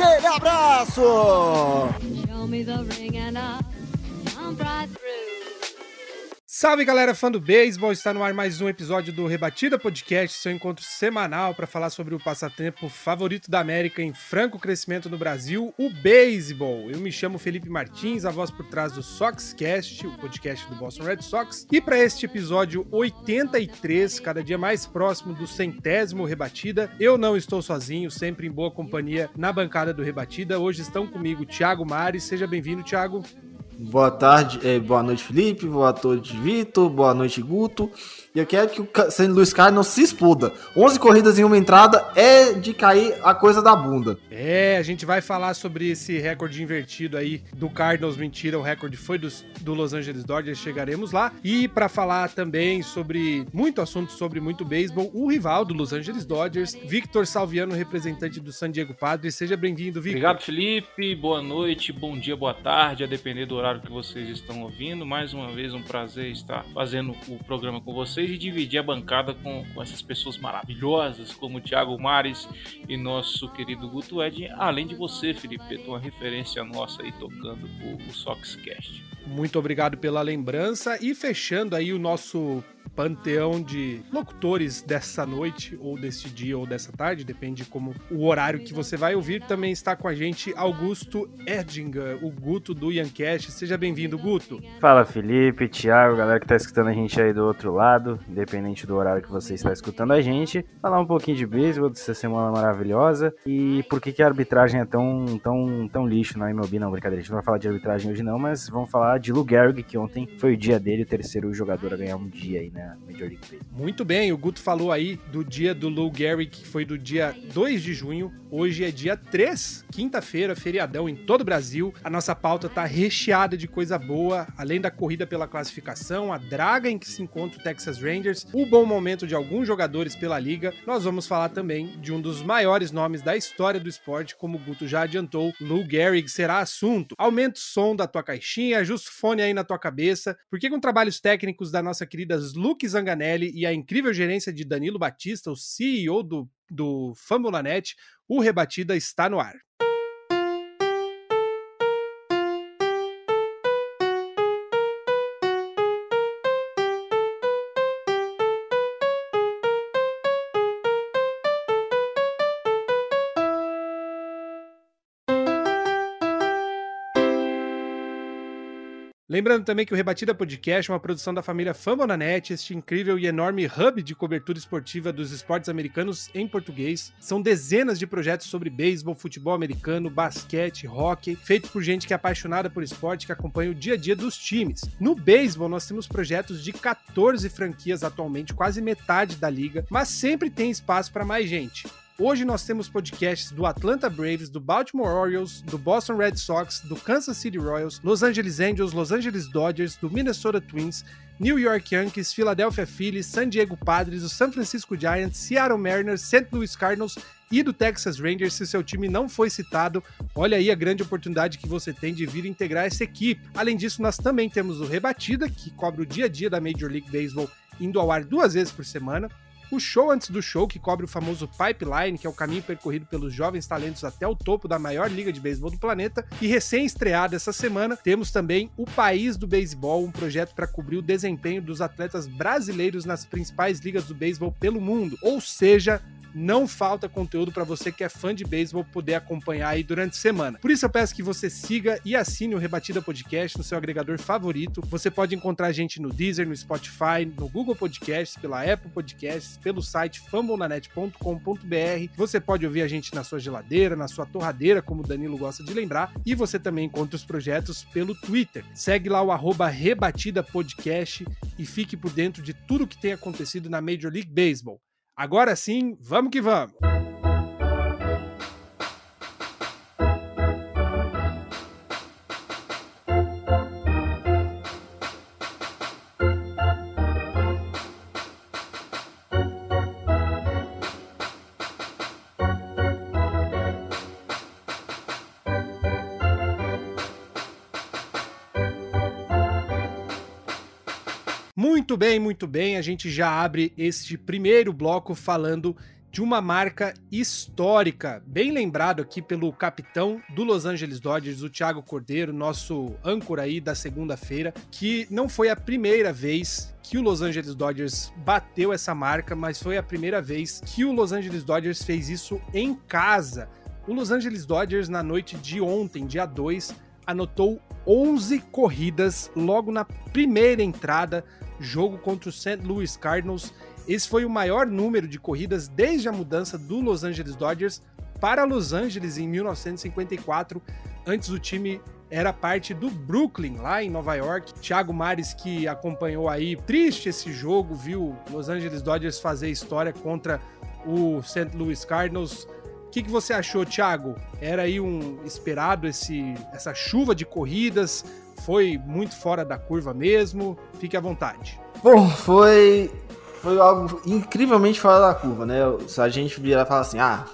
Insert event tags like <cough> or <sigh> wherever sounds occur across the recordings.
Aquele abraço. Salve galera fã do beisebol, está no ar mais um episódio do Rebatida Podcast, seu encontro semanal para falar sobre o passatempo favorito da América em franco crescimento no Brasil, o beisebol. Eu me chamo Felipe Martins, a voz por trás do Soxcast, o podcast do Boston Red Sox, e para este episódio 83, cada dia mais próximo do centésimo Rebatida, eu não estou sozinho, sempre em boa companhia na bancada do Rebatida. Hoje estão comigo Thiago Mares, seja bem-vindo, Thiago. Boa tarde, eh, boa noite, Felipe. Boa noite, Vitor. Boa noite, Guto. E eu quero que o St. Louis Cardinals se exploda. 11 corridas em uma entrada é de cair a coisa da bunda. É, a gente vai falar sobre esse recorde invertido aí do Cardinals. Mentira, o recorde foi dos- do, Los Angeles Dodgers, chegaremos lá. E para falar também sobre muito assunto sobre muito beisebol, o rival do Los Angeles Dodgers, Victor Salviano, representante do San Diego Padres. Seja bem-vindo, Victor. Obrigado, Felipe. Boa noite, bom dia, boa tarde, a depender do horário que vocês estão ouvindo. Mais uma vez, um prazer estar fazendo o programa com vocês e dividir a bancada com, com essas pessoas maravilhosas, como o Thiago Mares e nosso querido Guto Ed, além de você, Felipe, uma referência nossa aí tocando o, o Soxcast. Muito obrigado pela lembrança. E fechando aí o nosso panteão de locutores dessa noite, ou desse dia, ou dessa tarde, depende como o horário que você vai ouvir. Também está com a gente Augusto Erdinger, o Guto do Yancast. Seja bem-vindo, Guto. Fala Felipe, Thiago, galera que tá escutando a gente aí do outro lado, independente do horário que você está escutando a gente, falar um pouquinho de beisebol dessa semana maravilhosa e por que, que a arbitragem é tão, tão, tão lixo na MLB, não, brincadeira, a gente não vai falar de arbitragem hoje não, mas vamos falar de Lou Gehrig, que ontem foi o dia dele, o terceiro jogador a ganhar um dia aí Major League Baseball. Muito bem, o Guto falou aí do dia do Lou Gehrig, que foi do dia 2 de junho. Hoje é dia 3, quinta-feira, feriadão em todo o Brasil. A nossa pauta tá recheada de coisa boa, além da corrida pela classificação, a draga em que se encontra o Texas Rangers, o bom momento de alguns jogadores pela liga. Nós vamos falar também de um dos maiores nomes da história do esporte, como o Guto já adiantou, Lou Gehrig será assunto. Aumenta o som da tua caixinha, ajusta o fone aí na tua cabeça, porque com trabalhos técnicos da nossa querida Luke Zanganelli e a incrível gerência de Danilo Batista, o CEO do, do o Rebatida está no ar. Lembrando também que o Rebatida Podcast é uma produção da família Fambonanet, este incrível e enorme hub de cobertura esportiva dos esportes americanos em português. São dezenas de projetos sobre beisebol, futebol americano, basquete, hockey, feitos por gente que é apaixonada por esporte, que acompanha o dia a dia dos times. No beisebol, nós temos projetos de 14 franquias atualmente, quase metade da liga, mas sempre tem espaço para mais gente. Hoje nós temos podcasts do Atlanta Braves, do Baltimore Orioles, do Boston Red Sox, do Kansas City Royals, Los Angeles Angels, Los Angeles Dodgers, do Minnesota Twins, New York Yankees, Philadelphia Phillies, San Diego Padres, o San Francisco Giants, Seattle Mariners, St. Louis Cardinals e do Texas Rangers. Se seu time não foi citado, olha aí a grande oportunidade que você tem de vir integrar essa equipe. Além disso, nós também temos o Rebatida, que cobre o dia a dia da Major League Baseball, indo ao ar duas vezes por semana o show antes do show, que cobre o famoso pipeline, que é o caminho percorrido pelos jovens talentos até o topo da maior liga de beisebol do planeta. E recém-estreado essa semana, temos também o País do Beisebol, um projeto para cobrir o desempenho dos atletas brasileiros nas principais ligas do beisebol pelo mundo. Ou seja, não falta conteúdo para você que é fã de beisebol poder acompanhar aí durante a semana. Por isso eu peço que você siga e assine o Rebatida Podcast no seu agregador favorito. Você pode encontrar a gente no Deezer, no Spotify, no Google Podcasts, pela Apple Podcasts, pelo site fambonanet.com.br. Você pode ouvir a gente na sua geladeira, na sua torradeira, como o Danilo gosta de lembrar, e você também encontra os projetos pelo Twitter. Segue lá o arroba Rebatida Podcast e fique por dentro de tudo que tem acontecido na Major League Baseball. Agora sim, vamos que vamos! Muito bem, muito bem. A gente já abre este primeiro bloco falando de uma marca histórica, bem lembrado aqui pelo capitão do Los Angeles Dodgers, o Thiago Cordeiro, nosso âncora aí da segunda-feira, que não foi a primeira vez que o Los Angeles Dodgers bateu essa marca, mas foi a primeira vez que o Los Angeles Dodgers fez isso em casa. O Los Angeles Dodgers, na noite de ontem, dia 2, anotou 11 corridas logo na primeira entrada, jogo contra o St. Louis Cardinals esse foi o maior número de corridas desde a mudança do Los Angeles Dodgers para Los Angeles em 1954. Antes o time era parte do Brooklyn, lá em Nova York. Thiago Mares, que acompanhou aí, triste esse jogo, viu Los Angeles Dodgers fazer história contra o St. Louis Cardinals. O que, que você achou, Thiago? Era aí um esperado esse, essa chuva de corridas? Foi muito fora da curva mesmo? Fique à vontade. Bom, foi foi algo incrivelmente fora da curva, né? Se a gente virar e falar assim, ah,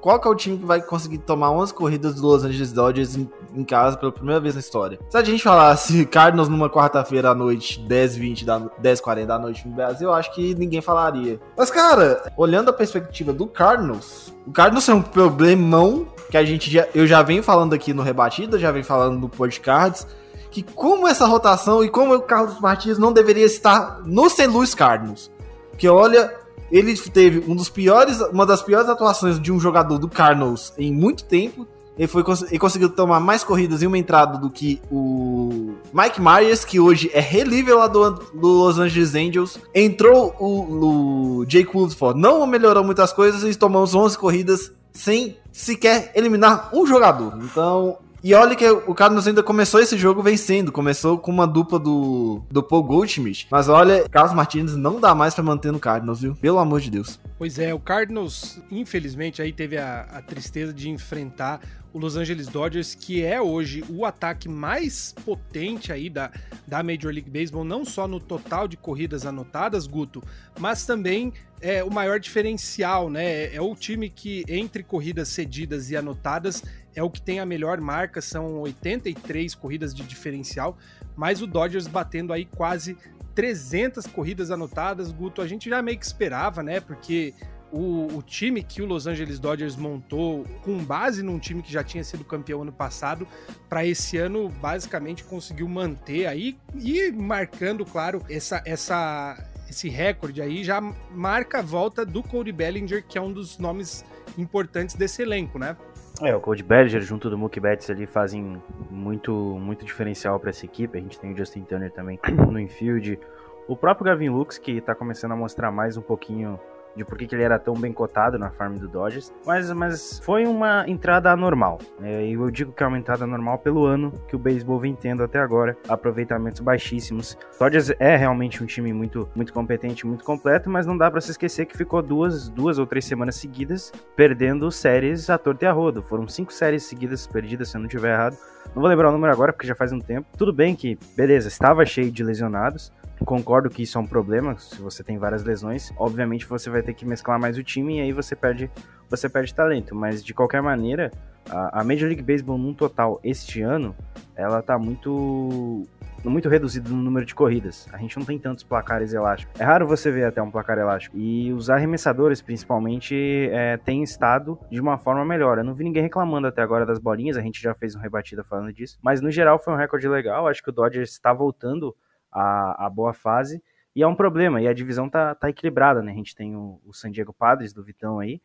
qual que é o time que vai conseguir tomar 11 corridas do Los Angeles Dodgers em, em casa pela primeira vez na história? Se a gente falasse <laughs> Cardinals numa quarta-feira à noite, 10, 20 da, 10, 40 da noite no Brasil, eu acho que ninguém falaria. Mas, cara, olhando a perspectiva do Cardinals, o Cardinals é um problemão que a gente já, eu já venho falando aqui no Rebatida, já venho falando no Podcards, que como essa rotação e como o Carlos Martins não deveria estar no St. Louis Cardinals. Porque olha, ele teve um dos piores, uma das piores atuações de um jogador do Cardinals em muito tempo. Ele, foi, ele conseguiu tomar mais corridas em uma entrada do que o Mike Myers, que hoje é relível lá do, do Los Angeles Angels. Entrou o, o Jake Woodford, não melhorou muitas coisas e tomamos 11 corridas sem sequer eliminar um jogador. Então, e olha que o Cardinals ainda começou esse jogo vencendo. Começou com uma dupla do, do Paul Goldschmidt. Mas olha, Carlos Martins não dá mais para manter no Cardinals, viu? Pelo amor de Deus. Pois é, o Cardinals, infelizmente, aí teve a, a tristeza de enfrentar o Los Angeles Dodgers, que é hoje o ataque mais potente aí da, da Major League Baseball, não só no total de corridas anotadas, Guto, mas também é o maior diferencial, né? É o time que, entre corridas cedidas e anotadas, é o que tem a melhor marca, são 83 corridas de diferencial, mas o Dodgers batendo aí quase 300 corridas anotadas, Guto, a gente já meio que esperava, né? Porque o, o, time que o Los Angeles Dodgers montou com base num time que já tinha sido campeão ano passado, para esse ano basicamente conseguiu manter aí e marcando, claro, essa, essa, esse recorde aí já marca a volta do Cody Bellinger, que é um dos nomes importantes desse elenco, né? É, o Cody Bellinger junto do Mookie Betts ali fazem muito, muito diferencial para essa equipe. A gente tem o Justin Turner também <clears throat> no infield. O próprio Gavin Lux, que está começando a mostrar mais um pouquinho de por que ele era tão bem cotado na farm do Dodgers, mas, mas foi uma entrada anormal. É, eu digo que é uma entrada normal pelo ano que o beisebol vem tendo até agora, aproveitamentos baixíssimos. Dodgers é realmente um time muito, muito competente, muito completo, mas não dá para se esquecer que ficou duas, duas ou três semanas seguidas perdendo séries a torto e a rodo. Foram cinco séries seguidas perdidas, se eu não estiver errado. Não vou lembrar o número agora porque já faz um tempo. Tudo bem que, beleza, estava cheio de lesionados, Concordo que isso é um problema, se você tem várias lesões, obviamente você vai ter que mesclar mais o time e aí você perde, você perde talento, mas de qualquer maneira, a, a Major League Baseball num total este ano, ela tá muito muito reduzido no número de corridas. A gente não tem tantos placares elásticos. É raro você ver até um placar elástico. E os arremessadores, principalmente, é, têm estado de uma forma melhor. Eu não vi ninguém reclamando até agora das bolinhas, a gente já fez um rebatida falando disso. Mas no geral foi um recorde legal. Acho que o Dodgers está voltando a, a boa fase. E é um problema, e a divisão tá, tá equilibrada, né? A gente tem o, o San Diego Padres do Vitão aí,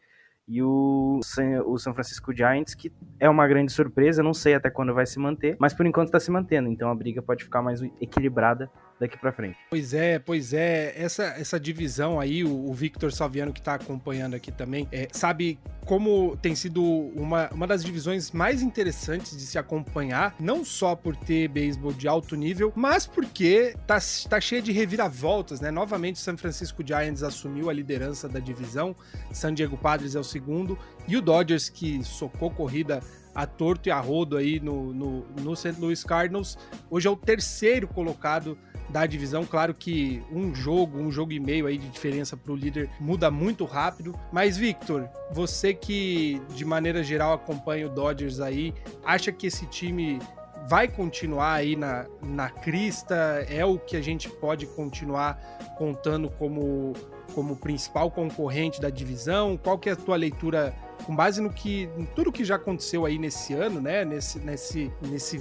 e o o San Francisco Giants, que é uma grande surpresa, não sei até quando vai se manter, mas por enquanto está se mantendo, então a briga pode ficar mais equilibrada daqui para frente. Pois é, pois é. Essa, essa divisão aí, o, o Victor Salviano que está acompanhando aqui também, é, sabe como tem sido uma, uma das divisões mais interessantes de se acompanhar, não só por ter beisebol de alto nível, mas porque tá, tá cheia de reviravoltas, né? Novamente o San Francisco Giants assumiu a liderança da divisão, San Diego Padres é o segundo, e o Dodgers, que socou corrida a torto e a rodo aí no, no, no St. Louis Cardinals, hoje é o terceiro colocado da divisão. Claro que um jogo, um jogo e meio aí de diferença para o líder muda muito rápido. Mas, Victor, você que de maneira geral acompanha o Dodgers aí, acha que esse time vai continuar aí na, na crista? É o que a gente pode continuar contando como, como principal concorrente da divisão? Qual que é a tua leitura com base no que em tudo que já aconteceu aí nesse ano, né? Nesse nesse nesse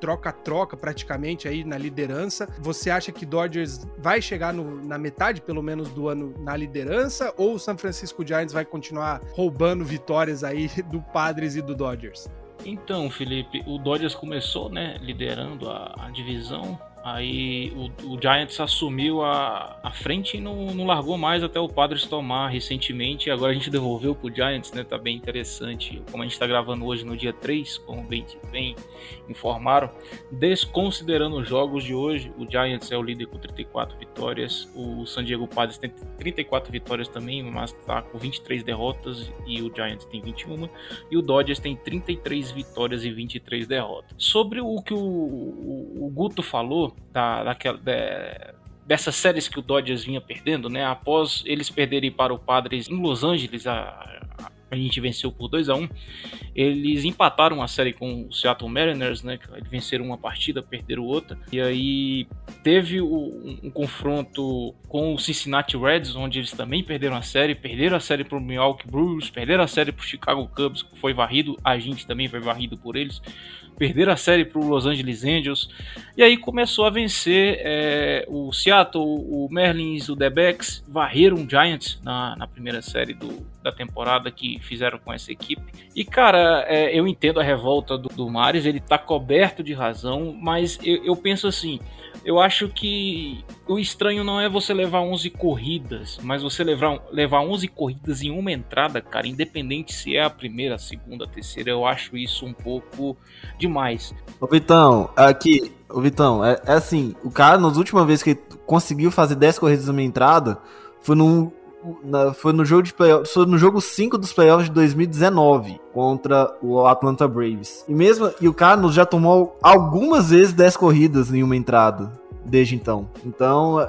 troca-troca praticamente aí na liderança. Você acha que Dodgers vai chegar no, na metade, pelo menos, do ano na liderança? Ou o San Francisco Giants vai continuar roubando vitórias aí <laughs> do Padres e do Dodgers? Então, Felipe, o Dodgers começou, né, liderando a, a divisão Aí o, o, Giants assumiu a, a frente e não, não largou mais até o Padres tomar recentemente. Agora a gente devolveu pro Giants, né? Tá bem interessante. Como a gente tá gravando hoje no dia 3, como bem, bem informaram. Desconsiderando os jogos de hoje, o Giants é o líder com 34 vitórias. O San Diego Padres tem 34 vitórias também, mas tá com 23 derrotas. E o Giants tem 21. E o Dodgers tem 33 vitórias e 23 derrotas. Sobre o que o, o, o Guto falou, da, daquela, de, dessas séries que o Dodgers vinha perdendo, né? Após eles perderem para o Padres em Los Angeles, a, a gente venceu por 2 a 1 Eles empataram a série com o Seattle Mariners, né? Eles venceram uma partida, perderam outra. E aí teve o, um, um, confronto com o Cincinnati Reds, onde eles também perderam a série. Perderam a série para o Milwaukee Brewers, perderam a série para o Chicago Cubs, que foi varrido. A gente também foi varrido por eles perderam a série para o Los Angeles Angels. E aí começou a vencer é, o Seattle, o Merlins, o Debex, varreram o Giants na, na primeira série do, da temporada que fizeram com essa equipe. E cara, é, eu entendo a revolta do, do Mares, ele está coberto de razão, mas eu, eu penso assim eu acho que o estranho não é você levar 11 corridas, mas você levar, levar 11 corridas em uma entrada, cara, independente se é a primeira, a segunda, a terceira, eu acho isso um pouco demais. Ô Vitão, aqui, ô Vitão, é, é assim, o cara, nas últimas vezes que ele conseguiu fazer 10 corridas em uma entrada, foi num na, foi no jogo de playoffs, foi no jogo 5 dos playoffs de 2019 contra o Atlanta Braves. E mesmo e o Carlos já tomou algumas vezes 10 corridas em uma entrada desde então. Então, é,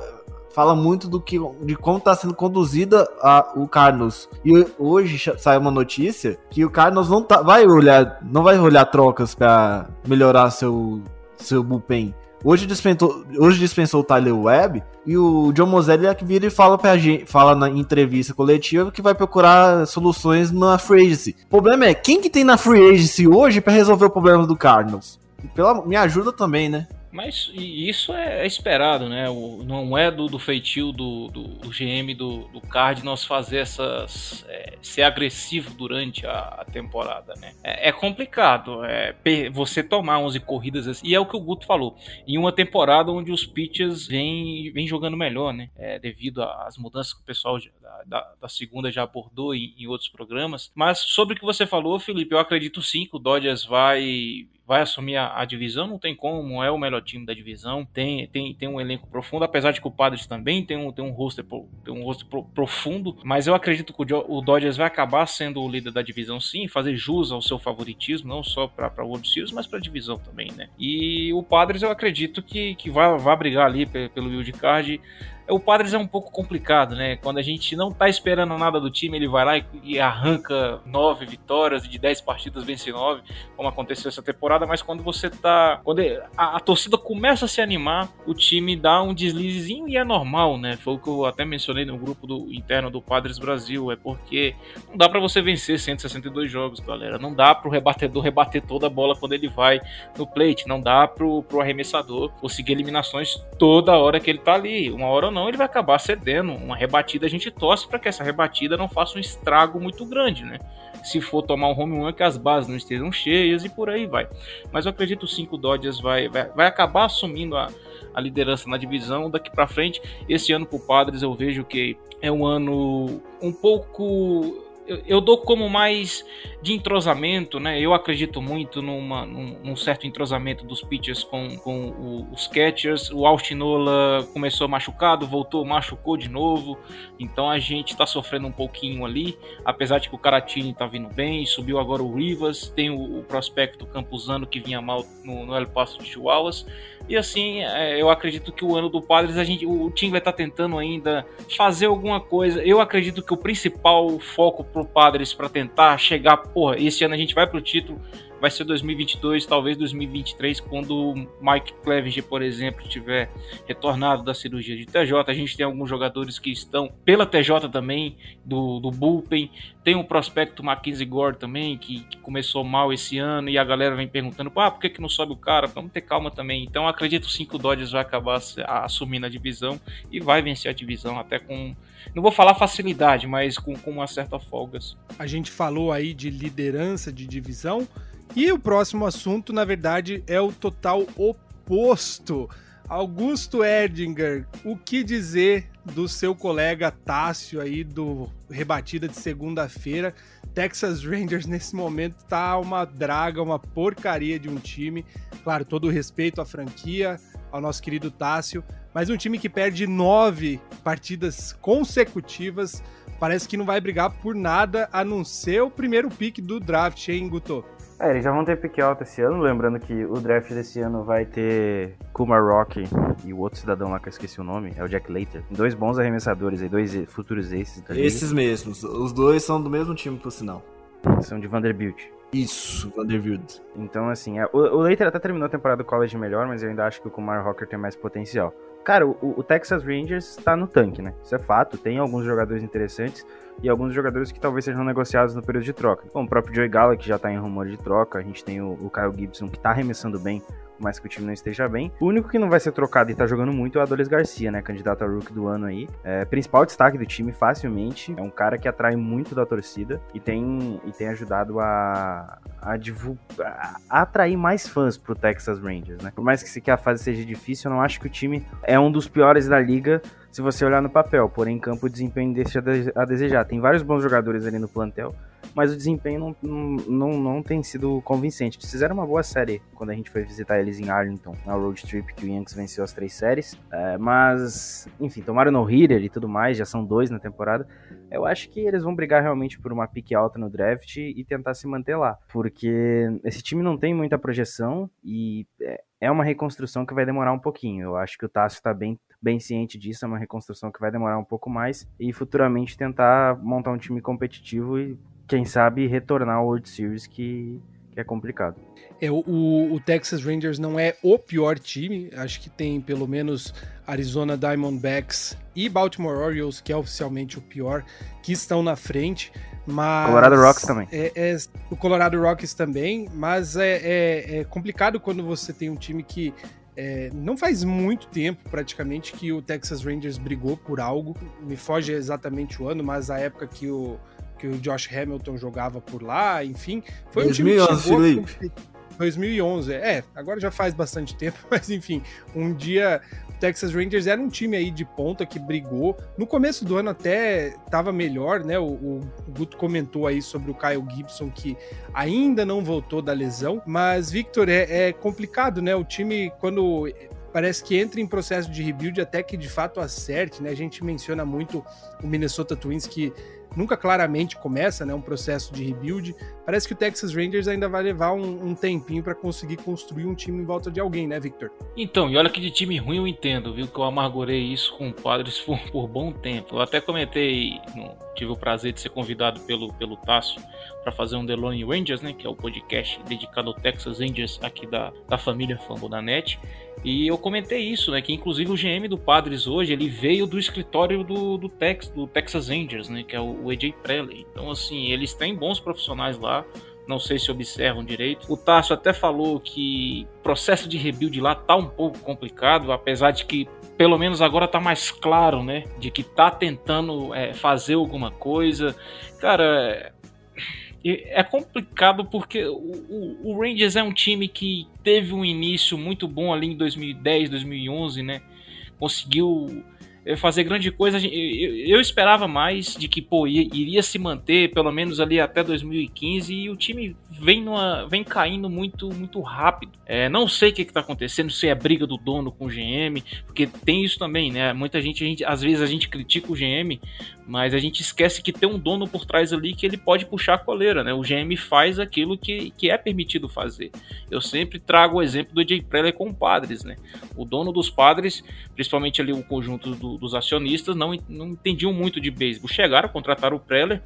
fala muito do que de como está sendo conduzida a, o Carlos. E hoje saiu uma notícia que o Carlos não tá, vai olhar, não vai olhar trocas para melhorar seu seu bullpen. Hoje dispensou, hoje dispensou o Tyler Webb e o John Moselli é que vira e fala pra gente, fala na entrevista coletiva que vai procurar soluções na free agency. O problema é, quem que tem na free agency hoje para resolver o problema do Cardinals? Pela, me ajuda também, né? Mas isso é, esperado, né? O, não é do, do feitio do, do, do GM do, do Cardinals fazer essas. É, ser agressivo durante a, a temporada, né? É, é, complicado é, você tomar 11 corridas assim. E é o que o Guto falou. Em uma temporada onde os pitchers vêm jogando melhor, né? É, devido às mudanças que o pessoal da, da, da segunda já abordou em, em outros programas. Mas sobre o que você falou, Felipe, eu acredito sim que o Dodgers vai vai assumir a, a, divisão, não tem como, é o melhor time da divisão, tem, tem, tem um elenco profundo, apesar de que o Padres também tem um, tem um roster, tem um roster pro, profundo, mas eu acredito que o, o, Dodgers vai acabar sendo o líder da divisão sim, fazer jus ao seu favoritismo, não só para a World Series, mas para a divisão também, né? E o Padres eu acredito que, que vai, vai brigar ali pelo wild card o Padres é um pouco complicado, né? Quando a gente não tá esperando nada do time, ele vai lá e, arranca nove vitórias e de dez partidas vence nove, como aconteceu essa temporada, mas quando você tá. Quando a, a, torcida começa a se animar, o time dá um deslizezinho e é normal, né? Foi o que eu até mencionei no grupo do interno do Padres Brasil. É porque não dá para você vencer 162 jogos, galera. Não dá pro rebatedor rebater toda a bola quando ele vai no plate. Não dá pro, pro arremessador conseguir eliminações toda hora que ele tá ali. Uma hora ou não, ele vai acabar cedendo. Uma rebatida, a gente torce para que essa rebatida não faça um estrago muito grande, né? Se for tomar um home run, que as bases não estejam cheias e por aí vai. Mas eu acredito que o Dodgers vai, vai, vai acabar assumindo a, a liderança na divisão daqui para frente. Esse ano pro Padres eu vejo que é um ano um pouco eu, eu, dou como mais de entrosamento, né? Eu acredito muito numa, num, num certo entrosamento dos pitchers com, com o, os catchers. O Altinola começou machucado, voltou, machucou de novo. Então a gente está sofrendo um pouquinho ali. Apesar de que o Caratini está vindo bem, subiu agora o Rivas, tem o, o prospecto Campuzano que vinha mal no, no El Paso de Chihuahuas. E assim, é, eu acredito que o ano do Padres, a gente, o Tingler está tentando ainda fazer alguma coisa. Eu acredito que o principal foco pro Padres para tentar chegar, porra, esse ano a gente vai pro título, vai ser 2022, talvez 2023, quando o Mike Clevenger, por exemplo, tiver retornado da cirurgia de TJ. A gente tem alguns jogadores que estão pela TJ também, do, do Bullpen. Tem o prospecto Mackenzie Gore também, que, que, começou mal esse ano e a galera vem perguntando, ah, por que, que não sobe o cara? Vamos ter calma também. Então acredito que o 5 Dodgers vai acabar assumindo a divisão e vai vencer a divisão até com não vou falar facilidade, mas com, com uma certa folga. A gente falou aí de liderança de divisão e o próximo assunto, na verdade, é o total oposto. Augusto Erdinger, o que dizer do seu colega Tássio aí do rebatida de segunda-feira? Texas Rangers <laughs> nesse momento tá uma draga, uma porcaria de um time. Claro, todo o respeito à franquia, ao nosso querido Tássio, mas um time que perde nove partidas consecutivas, parece que não vai brigar por nada a não ser o primeiro pick do draft, hein, Guto? É, eles já vão ter pick alto esse ano, lembrando que o draft desse ano vai ter Kumar Rock e o outro cidadão lá que eu esqueci o nome, é o Jack Later. Dois bons arremessadores aí, dois futuros aces. Esses mesmos, os dois são do mesmo time, por sinal. São de Vanderbilt. Isso, Vanderbilt. Então, assim, é, o, o Later até terminou a temporada do college melhor, mas eu ainda acho que o Kumar Rocker tem mais potencial. Cara, o, o Texas Rangers tá no tanque, né? Isso é fato. Tem alguns jogadores interessantes e alguns jogadores que talvez sejam negociados no período de troca. Como o próprio Joey Gallo, que já tá em rumor de troca. A gente tem o, o Kyle Gibson, que tá arremessando bem mais que o time não esteja bem. O único que não vai ser trocado e tá jogando muito é o Adolis Garcia, né? Candidato a rookie do ano aí. É, principal destaque do time, facilmente. É um cara que atrai muito da torcida e tem, e tem ajudado a, a, divulgar, a atrair mais fãs pro Texas Rangers, né? Por mais que, que a fase seja difícil, eu não acho que o time é um dos piores da liga se você olhar no papel. Porém, campo, o desempenho deixa a desejar. Tem vários bons jogadores ali no plantel, mas o desempenho não, não, não tem sido convincente. Eles fizeram uma boa série quando a gente foi visitar eles em Arlington, na road trip, que o Yankees venceu as três séries. É, mas, enfim, tomaram no hitter e tudo mais, já são dois na temporada. Eu acho que eles vão brigar realmente por uma pique alta no draft e tentar se manter lá, porque esse time não tem muita projeção e é, é uma reconstrução que vai demorar um pouquinho. Eu acho que o Tássio está bem, bem ciente disso, é uma reconstrução que vai demorar um pouco mais e futuramente tentar montar um time competitivo e quem sabe retornar ao World Series que, que é complicado. É, o, o, Texas Rangers não é o pior time, acho que tem pelo menos Arizona Diamondbacks e Baltimore Orioles, que é oficialmente o pior, que estão na frente. Mas Colorado Rocks também. É, é, o Colorado Rocks também, mas é, é, é complicado quando você tem um time que é, não faz muito tempo, praticamente, que o Texas Rangers brigou por algo. Me foge exatamente o ano, mas a época que o que o Josh Hamilton jogava por lá, enfim. Foi 2011, um time que Felipe. 2011, é, agora já faz bastante tempo, <laughs> mas enfim, um dia o Texas Rangers era um time aí de ponta que brigou. No começo do ano até estava melhor, né? O, o, Guto comentou aí sobre o Kyle Gibson que ainda não voltou da lesão, mas Victor é, é complicado, né? O time quando parece que entra em processo de rebuild até que de fato acerte, né? A gente menciona muito o Minnesota Twins que nunca claramente começa, né, um processo de rebuild. Parece que o Texas Rangers ainda vai levar um, um tempinho para conseguir construir um time em volta de alguém, né, Victor? Então, e olha que de time ruim eu entendo, viu, que eu amargurei isso com o Padres por, por bom tempo. Eu até comentei, tive o prazer de ser convidado pelo, pelo Tasso para fazer um Delone Rangers, né, que é o podcast dedicado ao Texas Rangers aqui da, da família Fambo da Net. E eu comentei isso, né? Que inclusive o GM do Padres hoje ele veio do escritório do, do, Tex, do Texas Rangers, né? Que é o, o AJ Preley. Então, assim, eles têm bons profissionais lá. Não sei se observam direito. O Tarso até falou que o processo de rebuild lá tá um pouco complicado, apesar de que pelo menos agora tá mais claro, né? De que tá tentando é, fazer alguma coisa. Cara, é complicado porque o, o, o, Rangers é um time que teve um início muito bom ali em 2010, 2011, né? Conseguiu fazer grande coisa. Eu, esperava mais de que pô, iria se manter pelo menos ali até 2015 e o time vem, numa, vem caindo muito muito rápido. É, não sei o que está acontecendo, se é briga do dono com o GM, porque tem isso também, né? Muita gente, gente, às vezes a gente critica o GM, mas a gente esquece que tem um dono por trás ali que ele pode puxar a coleira, né? O GM faz aquilo que, que é permitido fazer. Eu sempre trago o exemplo do Jay Preller com o Padres, né? O dono dos Padres, principalmente ali o conjunto do, do- dos acionistas não, não entendiam muito de beisebol. Chegaram, contrataram o Preller,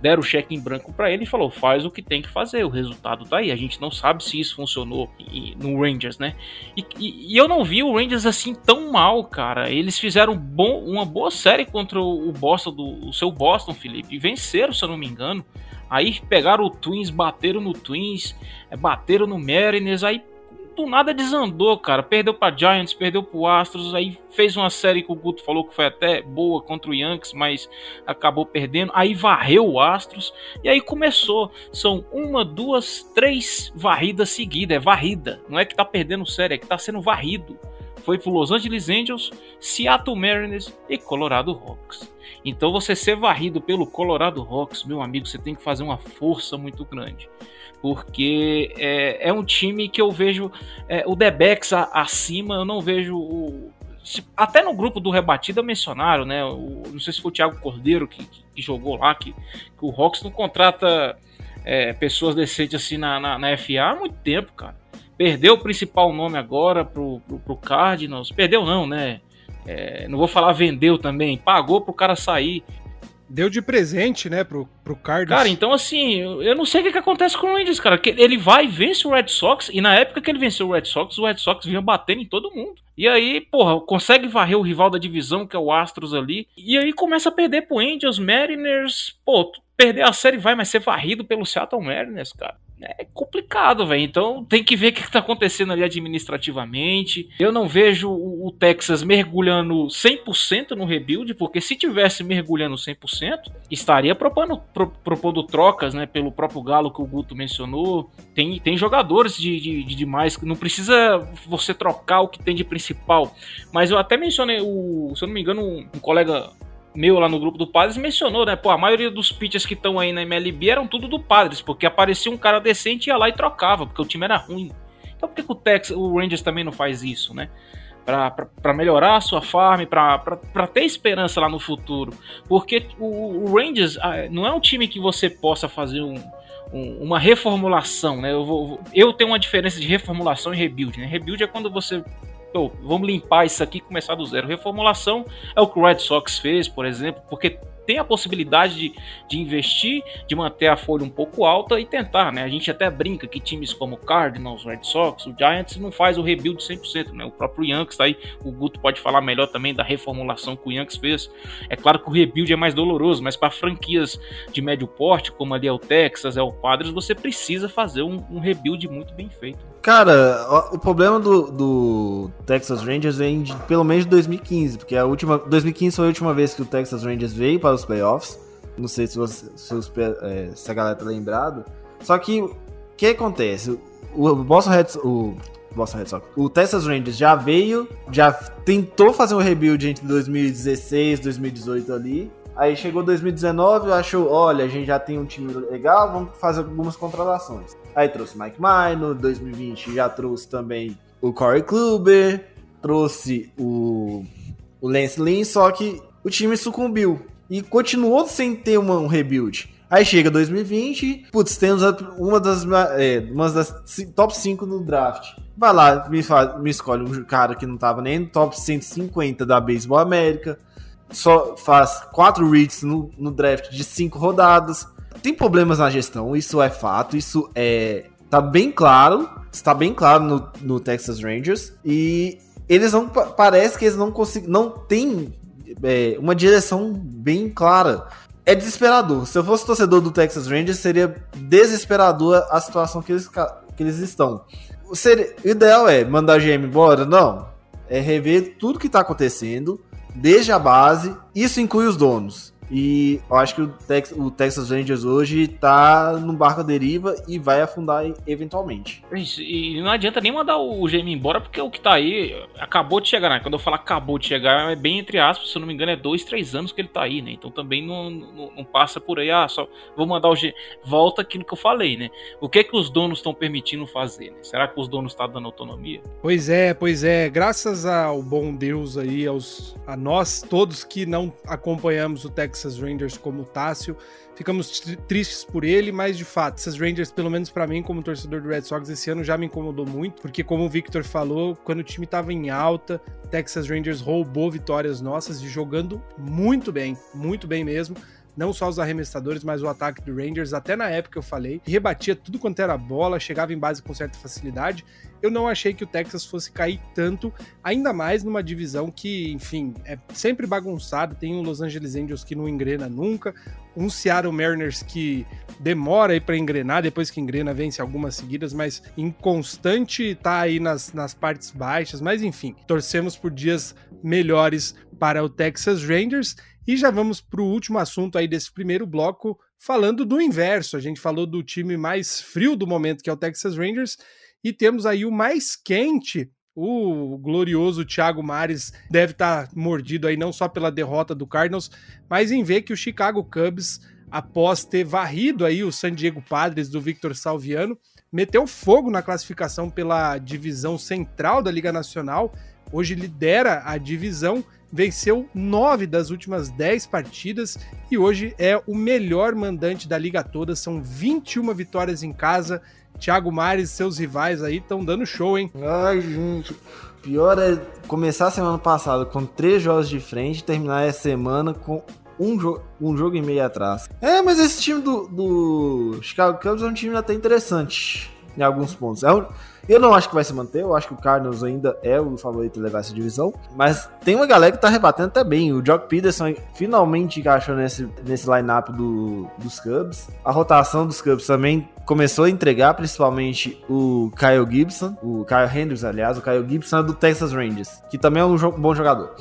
deram o cheque em branco pra ele e falou: faz o que tem que fazer, o resultado tá aí. A gente não sabe se isso funcionou no Rangers, né? E, e- e eu não vi o Rangers assim tão mal, cara. Eles fizeram bom- uma boa série contra o o Boston, do, o seu Boston, Felipe, e venceram, se eu não me engano. Aí pegaram o Twins, bateram no Twins, é, bateram no Mariners, aí do nada desandou, cara. Perdeu pra Giants, perdeu pro Astros, aí fez uma série que o Guto falou que foi até boa contra o Yankees, mas acabou perdendo. Aí varreu o Astros e aí começou. São uma, duas, três varridas seguidas. É varrida. Não é que tá perdendo série, é que tá sendo varrido. Foi pro Los Angeles Angels, Seattle Mariners e Colorado Rocks. Então você ser varrido pelo Colorado Rocks, meu amigo, você tem que fazer uma força muito grande. Porque é, é um time que eu vejo é, o Debex acima, eu não vejo o. Até no grupo do Rebatida mencionaram, né? O, não sei se foi o Thiago Cordeiro que, que- que jogou lá, que, que o Rocks não contrata é, pessoas decentes assim na, na, na FA há muito tempo, cara. Perdeu o principal nome agora pro, pro, pro Cardinals. Perdeu não, né? É, não vou falar vendeu também, pagou pro cara sair. Deu de presente, né, pro, pro Cardinals. Cara, então assim, eu não sei o que, que acontece com o Rangers, cara. Que ele vai e vence o Red Sox, e na época que ele venceu o Red Sox, o Red Sox vinha batendo em todo mundo. E aí, porra, consegue varrer o rival da divisão, que é o Astros ali. E aí começa a perder pro Angels, Mariners. Pô, perder a série vai, mas ser varrido pelo Seattle Mariners, cara. É complicado, velho. Então tem que ver o que que tá acontecendo ali administrativamente. Eu não vejo o o Texas mergulhando 100% no rebuild, porque se tivesse mergulhando 100%, estaria propondo, pro- propondo trocas, né, pelo próprio Galo que o Guto mencionou. Tem, tem jogadores de, de, de demais, não precisa você trocar o que tem de principal. Mas eu até mencionei, o, se eu não me engano, um, um colega meu lá no grupo do Padres mencionou, né? Pô, a maioria dos pitchers que estão aí na MLB eram tudo do Padres, porque aparecia um cara decente e ia lá e trocava, porque o time era ruim. Então por que, que o, Texas, o Rangers também não faz isso, né? Pra melhorar a sua farm, pra ter esperança lá no futuro. Porque o, o Rangers ah, não é um time que você possa fazer um, um- uma reformulação, né? Eu, vou- eu tenho uma diferença de reformulação e rebuild, né? Rebuild é quando você. Pô, vamos limpar isso aqui e começar do zero. Reformulação é o que o Red Sox fez, por exemplo, porque tem a possibilidade de, de investir, de manter a folha um pouco alta e tentar, né? A gente até brinca que times como Cardinals, Red Sox, o Giants não faz o rebuild 100%, né? O próprio Yankees tá aí, o Guto pode falar melhor também da reformulação que o Yankees fez. É claro que o rebuild é mais doloroso, mas para franquias de médio porte, como ali é o Texas, é o Padres, você precisa fazer um, um rebuild muito bem feito. Cara, o problema do, do Texas Rangers vem de pelo menos de 2015, porque a última 2015 foi a última vez que o Texas Rangers veio para os playoffs. Não sei se, você, se, os é, se a galera tá lembrado. Só que o que acontece? O, Boston Red o Boston Red Sox, o Texas Rangers já veio, já tentou fazer um rebuild entre 2016 e 2018 ali. Aí chegou 2019 e achou, olha, a gente já tem um time legal, vamos fazer algumas contratações. Aí trouxe Mike Minor, 2020 já trouxe também o Corey Kluber, trouxe o, o Lance Lynn, só que o time sucumbiu e continuou sem ter uma- um rebuild. Aí chega 2020, putz, temos uma das, é, uma das top 5 no draft. Vai lá, me, me escolhe um cara que não tava nem no top 150 da Baseball América, só faz quatro reads no, no draft de cinco rodadas. Tem problemas na gestão, isso é fato, isso é. tá bem claro, está bem claro no, no Texas Rangers. E eles não. pa- Parece que eles não conseguem. Não tem é, uma direção bem clara. É desesperador. Se eu fosse torcedor do Texas Rangers, seria desesperador a situação que eles, que eles estão. O seria- o ideal é mandar o GM embora? Não. É rever tudo que tá acontecendo, desde a base. Isso inclui os donos. E eu acho que o, Tex- o Texas Rangers hoje tá no barco à deriva e vai afundar eventualmente. Isso, E não adianta nem mandar o GM embora, porque o que tá aí acabou de chegar, né? Quando eu falo acabou de chegar, é bem entre aspas, se eu não me engano, é dois, três anos que ele tá aí, né? Então também não, não, não passa por aí, ah, só vou mandar o GM. Volta aquilo que eu falei, né? O que é que os donos estão permitindo fazer, né? Será que os donos estão dando autonomia? Pois é, pois é. Graças ao bom Deus aí, aos, a nós todos que não acompanhamos o Texas Texas Rangers como Tássio. Ficamos tristes por ele, mas de fato, essas Rangers, pelo menos para mim, como torcedor do Red Sox, esse ano já me incomodou muito, porque como o Victor falou, quando o time estava em alta, Texas Rangers roubou vitórias nossas e jogando muito bem, muito bem mesmo não só os arremessadores, mas o ataque do Rangers, até na época eu falei, rebatia tudo quanto era bola, chegava em base com certa facilidade. Eu não achei que o Texas fosse cair tanto, ainda mais numa divisão que, enfim, é sempre bagunçada. Tem um Los Angeles Angels que não engrena nunca, um Seattle Mariners que demora aí para engrenar, depois que engrena vence algumas seguidas, mas inconstante tá aí nas, nas partes baixas. Mas enfim, torcemos por dias melhores para o Texas Rangers e já vamos para o último assunto aí desse primeiro bloco, falando do inverso. A gente falou do time mais frio do momento, que é o Texas Rangers, e temos aí o mais quente. O glorioso Thiago Mares deve estar tá mordido aí não só pela derrota do Cardinals, mas em ver que o Chicago Cubs, após ter varrido aí o San Diego Padres do Victor Salviano, meteu fogo na classificação pela divisão central da Liga Nacional. Hoje lidera a divisão venceu nove das últimas dez partidas e hoje é o melhor mandante da liga toda. São 21 vitórias em casa. Thiago Mares e seus rivais aí estão dando show, hein? Ai, gente. Pior é começar a semana passada com três jogos de frente e terminar essa semana com um, jo um jogo e meio atrás. É, mas esse time do, do Chicago Cubs é um time até interessante em alguns pontos. É um eu não acho que vai se manter, eu acho que o Cardinals ainda é o favorito de levar essa divisão. Mas tem uma galera que tá rebatendo até bem. O Jock Peterson finalmente encaixou nesse, nesse line-up do, dos Cubs. A rotação dos Cubs também começou a entregar, principalmente o Kyle Gibson, o Kyle Hendricks, aliás, o Kyle Gibson é do Texas Rangers, que também é um bom jogador.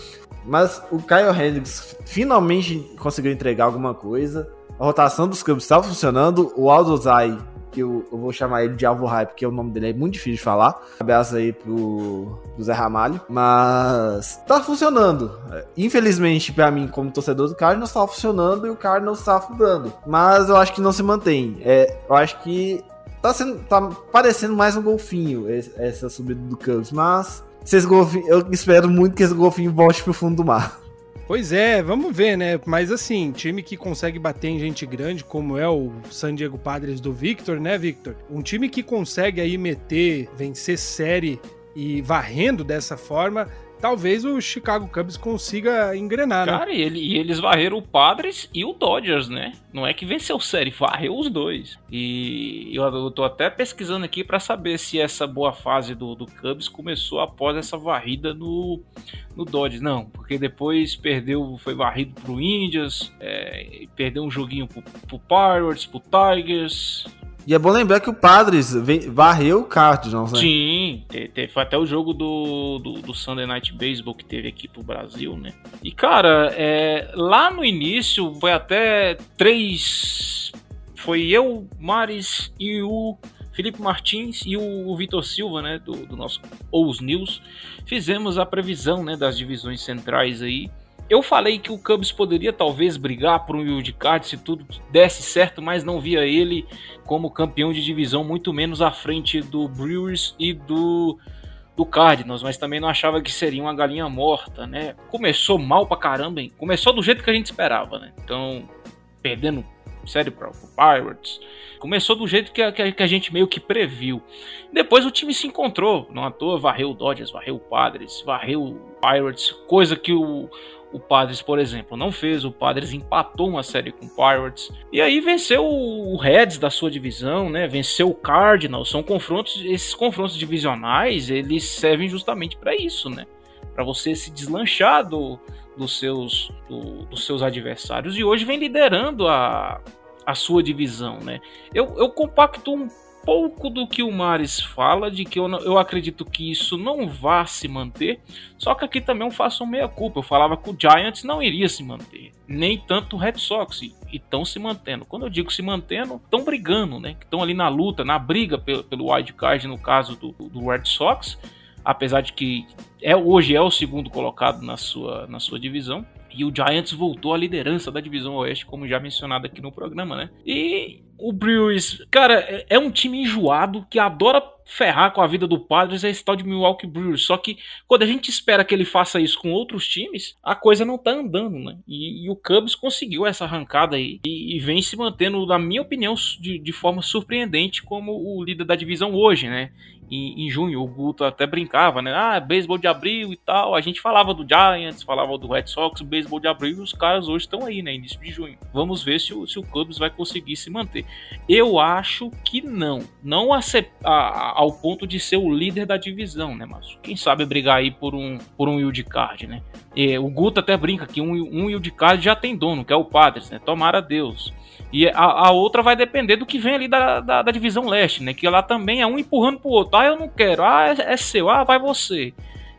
Mas o Kyle Hendricks finalmente conseguiu entregar alguma coisa. A rotação dos Cubs estava funcionando. O Aldo Zay que eu, eu, vou chamar ele de Alvo Hype, porque o nome dele é muito difícil de falar. Abraço aí pro, pro Zé Ramalho. Mas tá funcionando. Infelizmente, para mim, como torcedor do Cardinals, tá funcionando e o Cardinals tá afundando. Mas eu acho que não se mantém. É, eu acho que tá, sendo, tá parecendo mais um golfinho essa subida do Cubs, mas eu espero muito que esse golfinho volte pro fundo do mar. Pois é, vamos ver, né? Mas assim, time que consegue bater em gente grande, como é o San Diego Padres do Victor, né, Victor? Um time que consegue aí meter, vencer série e varrendo dessa forma, talvez o Chicago Cubs consiga engrenar, né? Cara, e, ele, e eles varreram o Padres e o Dodgers, né? Não é que venceu série, varreu os dois. E eu, eu tô até pesquisando aqui para saber se essa boa fase do, do Cubs começou após essa varrida no, no Dodgers. Não, porque depois perdeu, foi varrido pro Indians, é, perdeu um joguinho pro, pro Pirates, pro Tigers, e é bom lembrar que o Padres varreu o Cardinals, né? Sim, teve até o jogo do, do, do, Sunday Night Baseball que teve aqui pro Brasil, né? E, cara, é, lá no início foi até três... Foi eu, Maris e o Felipe Martins e o Vitor Silva, né, do, do nosso Ous News, fizemos a previsão, né, das divisões centrais aí. Eu falei que o Cubs poderia talvez brigar por um wildcard se tudo desse certo, mas não via ele como campeão de divisão, muito menos à frente do Brewers e do, do Cardinals, mas também não achava que seria uma galinha morta, né? Começou mal pra caramba, hein? Começou do jeito que a gente esperava, né? Então, perdendo série para o Pirates. Começou do jeito que a, que a, gente meio que previu. Depois o time se encontrou, não à toa varreu o Dodgers, varreu o Padres, varreu o Pirates, coisa que o, o Padres, por exemplo, não fez. O Padres empatou uma série com o Pirates. E aí venceu o Reds da sua divisão, né? Venceu o Cardinals. São confrontos, esses confrontos divisionais, eles servem justamente para isso, né? Para você se deslanchar do, dos, seus, do, dos seus adversários. E hoje vem liderando a, a sua divisão, né? Eu, eu compacto um pouco do que o Mares fala, de que eu, eu acredito que isso não vá se manter, só que aqui também eu faço meia-culpa. Eu falava que o Giants não iria se manter, nem tanto o Red Sox, e estão se mantendo. Quando eu digo se mantendo, estão brigando, né? Estão ali na luta, na briga pelo, pelo wild card, no caso do, do Red Sox, apesar de que é, hoje é o segundo colocado na sua, na sua divisão. E o Giants voltou à liderança da divisão oeste, como já mencionado aqui no programa, né? E o Brewers, cara, é, é um time enjoado que adora ferrar com a vida do Padres é esse tal de Milwaukee Brewers. Só que quando a gente espera que ele faça isso com outros times, a coisa não tá andando, né? E, e o Cubs conseguiu essa arrancada aí e, e vem se mantendo, na minha opinião, de, de, forma surpreendente como o líder da divisão hoje, né? em, em, junho. O Guto até brincava, né? Ah, beisebol de abril e tal. A gente falava do Giants, falava do Red Sox, beisebol de abril, e os caras hoje estão aí, né? Início de junho. Vamos ver se o, se o Cubs vai conseguir se manter. Eu acho que não. Não a, a, ao ponto de ser o líder da divisão, né? Mas quem sabe brigar aí por um, por um wild card, né? E, o Guto até brinca que um, um wild card já tem dono, que é o Padres, né? Tomara Deus. E a, a, outra vai depender do que vem ali da, da, da, divisão leste, né? Que ela também é um empurrando pro outro. Ah, eu não quero. Ah, é, é seu. Ah, vai você.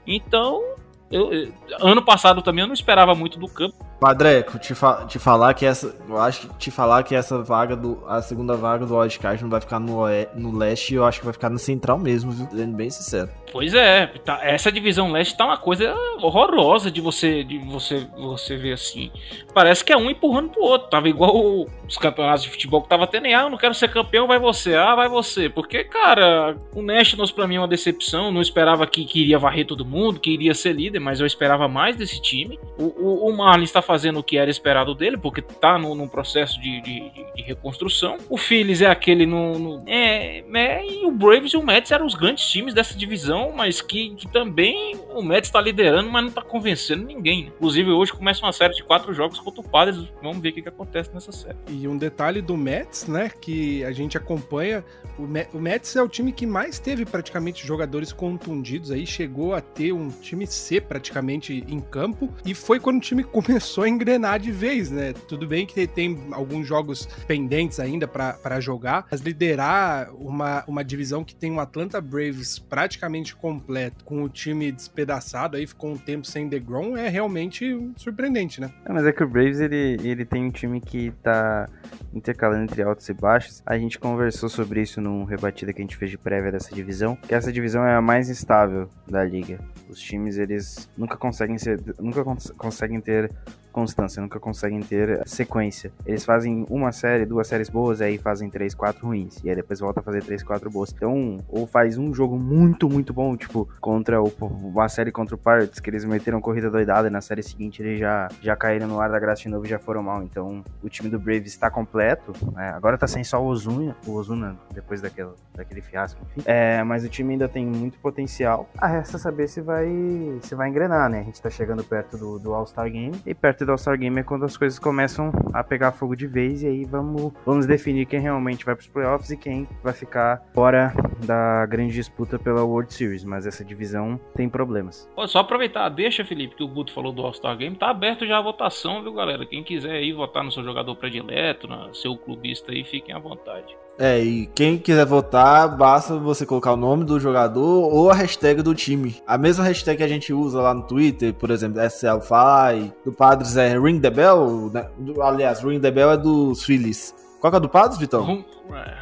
Então, eu, ano passado também eu não esperava muito do campo. Padreco, te, fa te falar que essa. Eu acho que te falar que essa vaga do. A segunda vaga do Wildcard não vai ficar no, no leste, eu acho que vai ficar no central mesmo, viu? Sendo bem sincero. Pois é, tá, essa divisão leste tá uma coisa horrorosa de você de você, você ver assim. Parece que é um empurrando pro outro. Tava igual os campeonatos de futebol que tava tendo. Ah, eu não quero ser campeão, vai você. Ah, vai você. Porque, cara, o Nationals pra mim é uma decepção. Não esperava que, que iria varrer todo mundo, que iria ser líder, mas eu esperava mais desse time. O, o, o Marlins tá fazendo o que era esperado dele, porque tá no, num processo de, de, de, reconstrução. O Phillies é aquele no. no é, é, e o Braves e o Mets eram os grandes times dessa divisão, mas que, que também o Mets tá liderando, mas não tá convencendo ninguém. Inclusive, hoje começa uma série de quatro jogos contra o Padres. Vamos ver o que, que acontece nessa série. E um detalhe do Mets, né, que a gente acompanha, o, o Mets é o time que mais teve praticamente jogadores contundidos aí, chegou a ter um time C praticamente em campo, e foi quando o time <laughs> começou a engrenar de vez, né? Tudo bem que tem alguns jogos pendentes ainda para jogar, mas liderar uma, uma divisão que tem um Atlanta Braves praticamente completo, com o time despedaçado, aí ficou um tempo sem DeGrom, é realmente surpreendente, né? É, mas é que o Braves, ele, ele tem um time que tá intercalando entre altos e baixos. A gente conversou sobre isso num rebatida que a gente fez de prévia dessa divisão, que essa divisão é a mais instável da liga. Os times, eles nunca conseguem ser, nunca cons conseguem ter constância, nunca conseguem ter sequência. Eles fazem uma série, duas séries boas, aí fazem três, quatro ruins. E aí depois volta a fazer três, quatro boas. Então, ou faz um jogo muito, muito bom, tipo, contra o, uma série contra o Pirates, que eles meteram corrida doidada e na série seguinte eles já, já caíram no ar da graça de novo e já foram mal. Então, o time do Braves está completo. Né? Agora tá sem só o Ozuna, o Ozuna depois daquele, daquele fiasco, enfim. É, mas o time ainda tem muito potencial. A resta saber se vai, se vai engrenar, né? A gente tá chegando perto do, do All-Star Game e perto do All-Star Game é quando as coisas começam a pegar fogo de vez e aí vamos, vamos definir quem realmente vai para os playoffs e quem vai ficar fora da grande disputa pela World Series. Mas essa divisão tem problemas. Pô, só aproveitar, deixa, Felipe, que o Guto falou do All-Star Game. Tá aberto já a votação, viu, galera? Quem quiser aí votar no seu jogador predileto, no seu clubista aí, fiquem à vontade. É, e quem quiser votar, basta você colocar o nome do jogador ou a hashtag do time. A mesma hashtag que a gente usa lá no Twitter, por exemplo, SLFI, do Padres é Ring the Bell, né? aliás, Ring the Bell é dos Phillies. Qual que é do Padres, Vitão?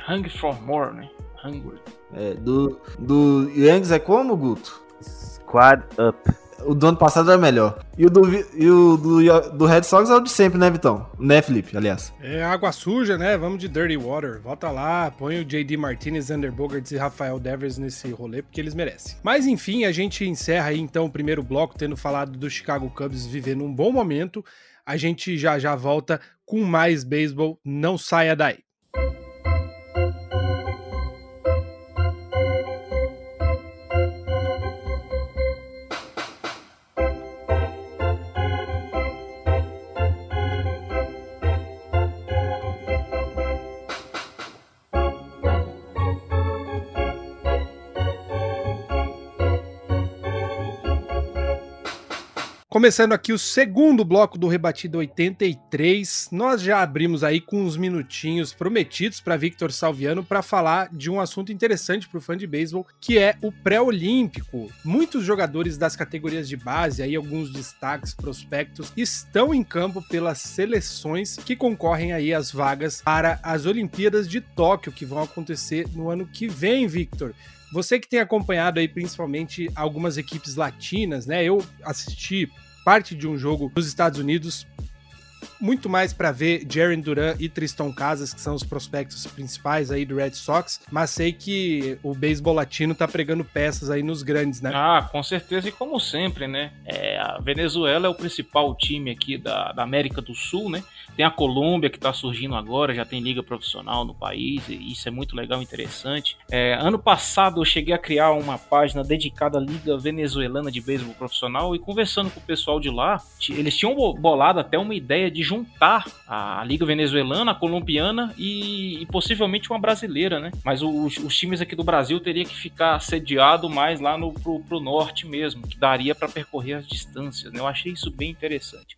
Hung for more, né? Hungry. É, do, do Yankees é como, Guto? Squad Up. O do ano passado era melhor. E o do, e o do, do Red Sox é o de sempre, né, Vitão? Né, Felipe, aliás. É água suja, né? Vamos de Dirty Water. Volta lá, põe o JD Martinez, Bogarts e Rafael Devers nesse rolê, porque eles merecem. Mas enfim, a gente encerra aí então o primeiro bloco, tendo falado do Chicago Cubs vivendo um bom momento. A gente já já volta com mais beisebol. Não saia daí. Começando aqui o segundo bloco do Rebatido 83, nós já abrimos aí com uns minutinhos prometidos para Victor Salviano para falar de um assunto interessante para o fã de beisebol, que é o pré-olímpico. Muitos jogadores das categorias de base, aí alguns destaques, prospectos, estão em campo pelas seleções que concorrem aí às vagas para as Olimpíadas de Tóquio, que vão acontecer no ano que vem, Victor. Você que tem acompanhado aí principalmente algumas equipes latinas, né? Eu assisti parte de um jogo dos Estados Unidos muito mais para ver Jaren Duran e Tristan Casas, que são os prospectos principais aí do Red Sox, mas sei que o beisebol latino tá pregando peças aí nos grandes, né? Ah, com certeza, e como sempre, né? É, a Venezuela é o principal time aqui da, da América do Sul, né? Tem a Colômbia que está surgindo agora, já tem liga profissional no país, e isso é muito legal e interessante. É, ano passado eu cheguei a criar uma página dedicada à Liga Venezuelana de Beisebol Profissional e conversando com o pessoal de lá, eles tinham bolado até uma ideia de juntar a Liga Venezuelana, a colombiana e, e possivelmente uma brasileira, né? Mas os, os, times aqui do Brasil teria que ficar sediado mais lá no, pro, pro norte mesmo, que daria para percorrer as distâncias, né? Eu achei isso bem interessante.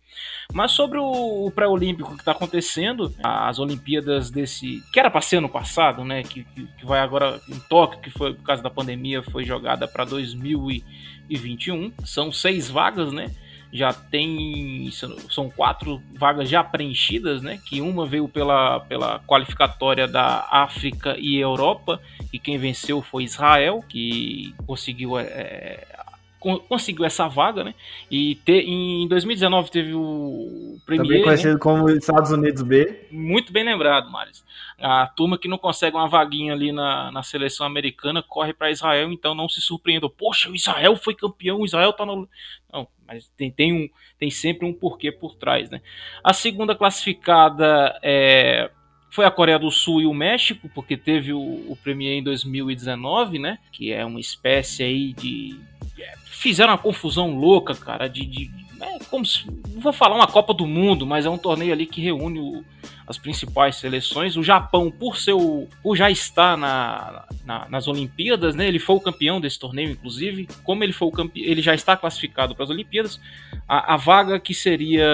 Mas sobre o, pré-olímpico que está acontecendo, as Olimpíadas desse. que era para ser ano passado, né? Que, que, que, vai agora em Tóquio, que foi por causa da pandemia, foi jogada para 2021. São seis vagas, né? Já tem são quatro vagas já preenchidas, né? Que uma veio pela, pela qualificatória da África e Europa e quem venceu foi Israel, que conseguiu é, conseguiu essa vaga, né? E te, em 2019 teve o Premier, Também conhecido né? como Estados Unidos B. Muito bem lembrado, Maris. A turma que não consegue uma vaguinha ali na, na seleção americana corre para Israel, então não se surpreenda. Poxa, o Israel foi campeão, o Israel tá no. Não, mas tem, tem, um, tem sempre um porquê por trás, né? A segunda classificada é, foi a Coreia do Sul e o México, porque teve o, o Premier em 2019, né? Que é uma espécie aí de fizeram uma confusão louca, cara, de, de é como se, não vou falar uma Copa do Mundo, mas é um torneio ali que reúne o, as principais seleções. O Japão, por seu, por já estar na, na, nas Olimpíadas, né? Ele foi o campeão desse torneio, inclusive. Como ele foi o ele já está classificado para as Olimpíadas, a, a, vaga que seria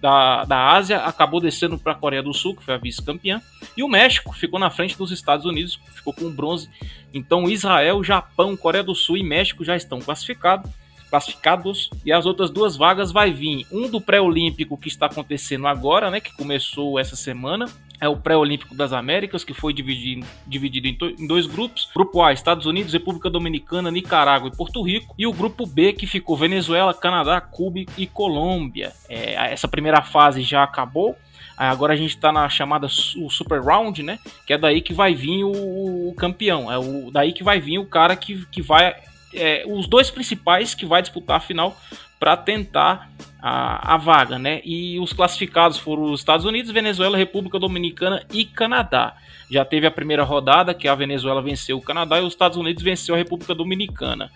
da, da Ásia acabou descendo para a Coreia do Sul, que foi a vice-campeã, e o México ficou na frente dos Estados Unidos, ficou com bronze. Então Israel, Japão, Coreia do Sul e México já estão classificados classificados e as outras duas vagas vai vir um do pré-olímpico que está acontecendo agora, né, que começou essa semana, é o pré-olímpico das Américas, que foi dividido, dividido em dois grupos. Grupo A, Estados Unidos, República Dominicana, Nicarágua e Porto Rico. E o grupo B, que ficou Venezuela, Canadá, Cuba e Colômbia. É, essa primeira fase já acabou. Agora a gente está na chamada o Super Round, né? Que é daí que vai vir o, o campeão. É o, daí que vai vir o cara que, que vai é, os dois principais que vai disputar a final para tentar a, a, vaga, né? E os classificados foram os Estados Unidos, Venezuela, República Dominicana e Canadá. Já teve a primeira rodada, que a Venezuela venceu o Canadá e os Estados Unidos venceu a República Dominicana.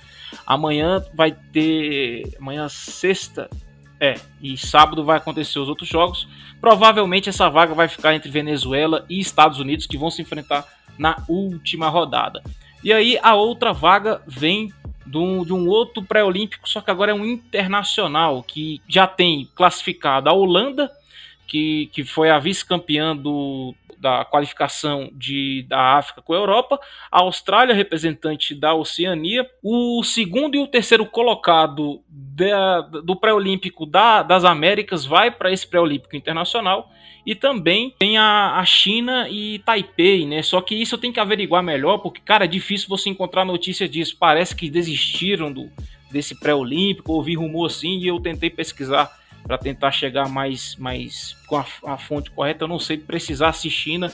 Amanhã vai ter. Amanhã, sexta. É, e sábado vai acontecer os outros jogos. Provavelmente essa vaga vai ficar entre Venezuela e Estados Unidos, que vão se enfrentar na última rodada. E aí a outra vaga vem de um, de um outro pré-olímpico, só que agora é um internacional, que já tem classificado a Holanda, que, que foi a vice-campeã do, da qualificação de, da África com a Europa, a Austrália, representante da Oceania, o segundo e o terceiro colocado da, do pré-olímpico da, das Américas vai para esse pré-olímpico internacional, e também tem a, a China e Taipei, né? Só que isso eu tenho que averiguar melhor, porque, cara, é difícil você encontrar notícia disso. Parece que desistiram do, desse pré-olímpico, ouvi rumor assim, e eu tentei pesquisar para tentar chegar mais, mais com a, a, fonte correta. Eu não sei precisar se China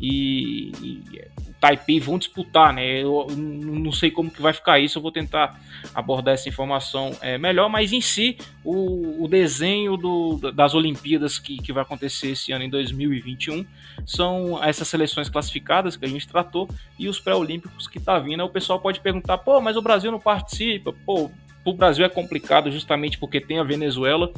e, e o Taipei vão disputar, né? Eu não sei como que vai ficar isso. Eu vou tentar abordar essa informação é, melhor, mas em si o, o desenho do, das Olimpíadas que, que vai acontecer esse ano em 2021 são essas seleções classificadas que a gente tratou e os pré-olímpicos que tá vindo. O pessoal pode perguntar, pô, mas o Brasil não participa, pô o Brasil é complicado justamente porque tem a Venezuela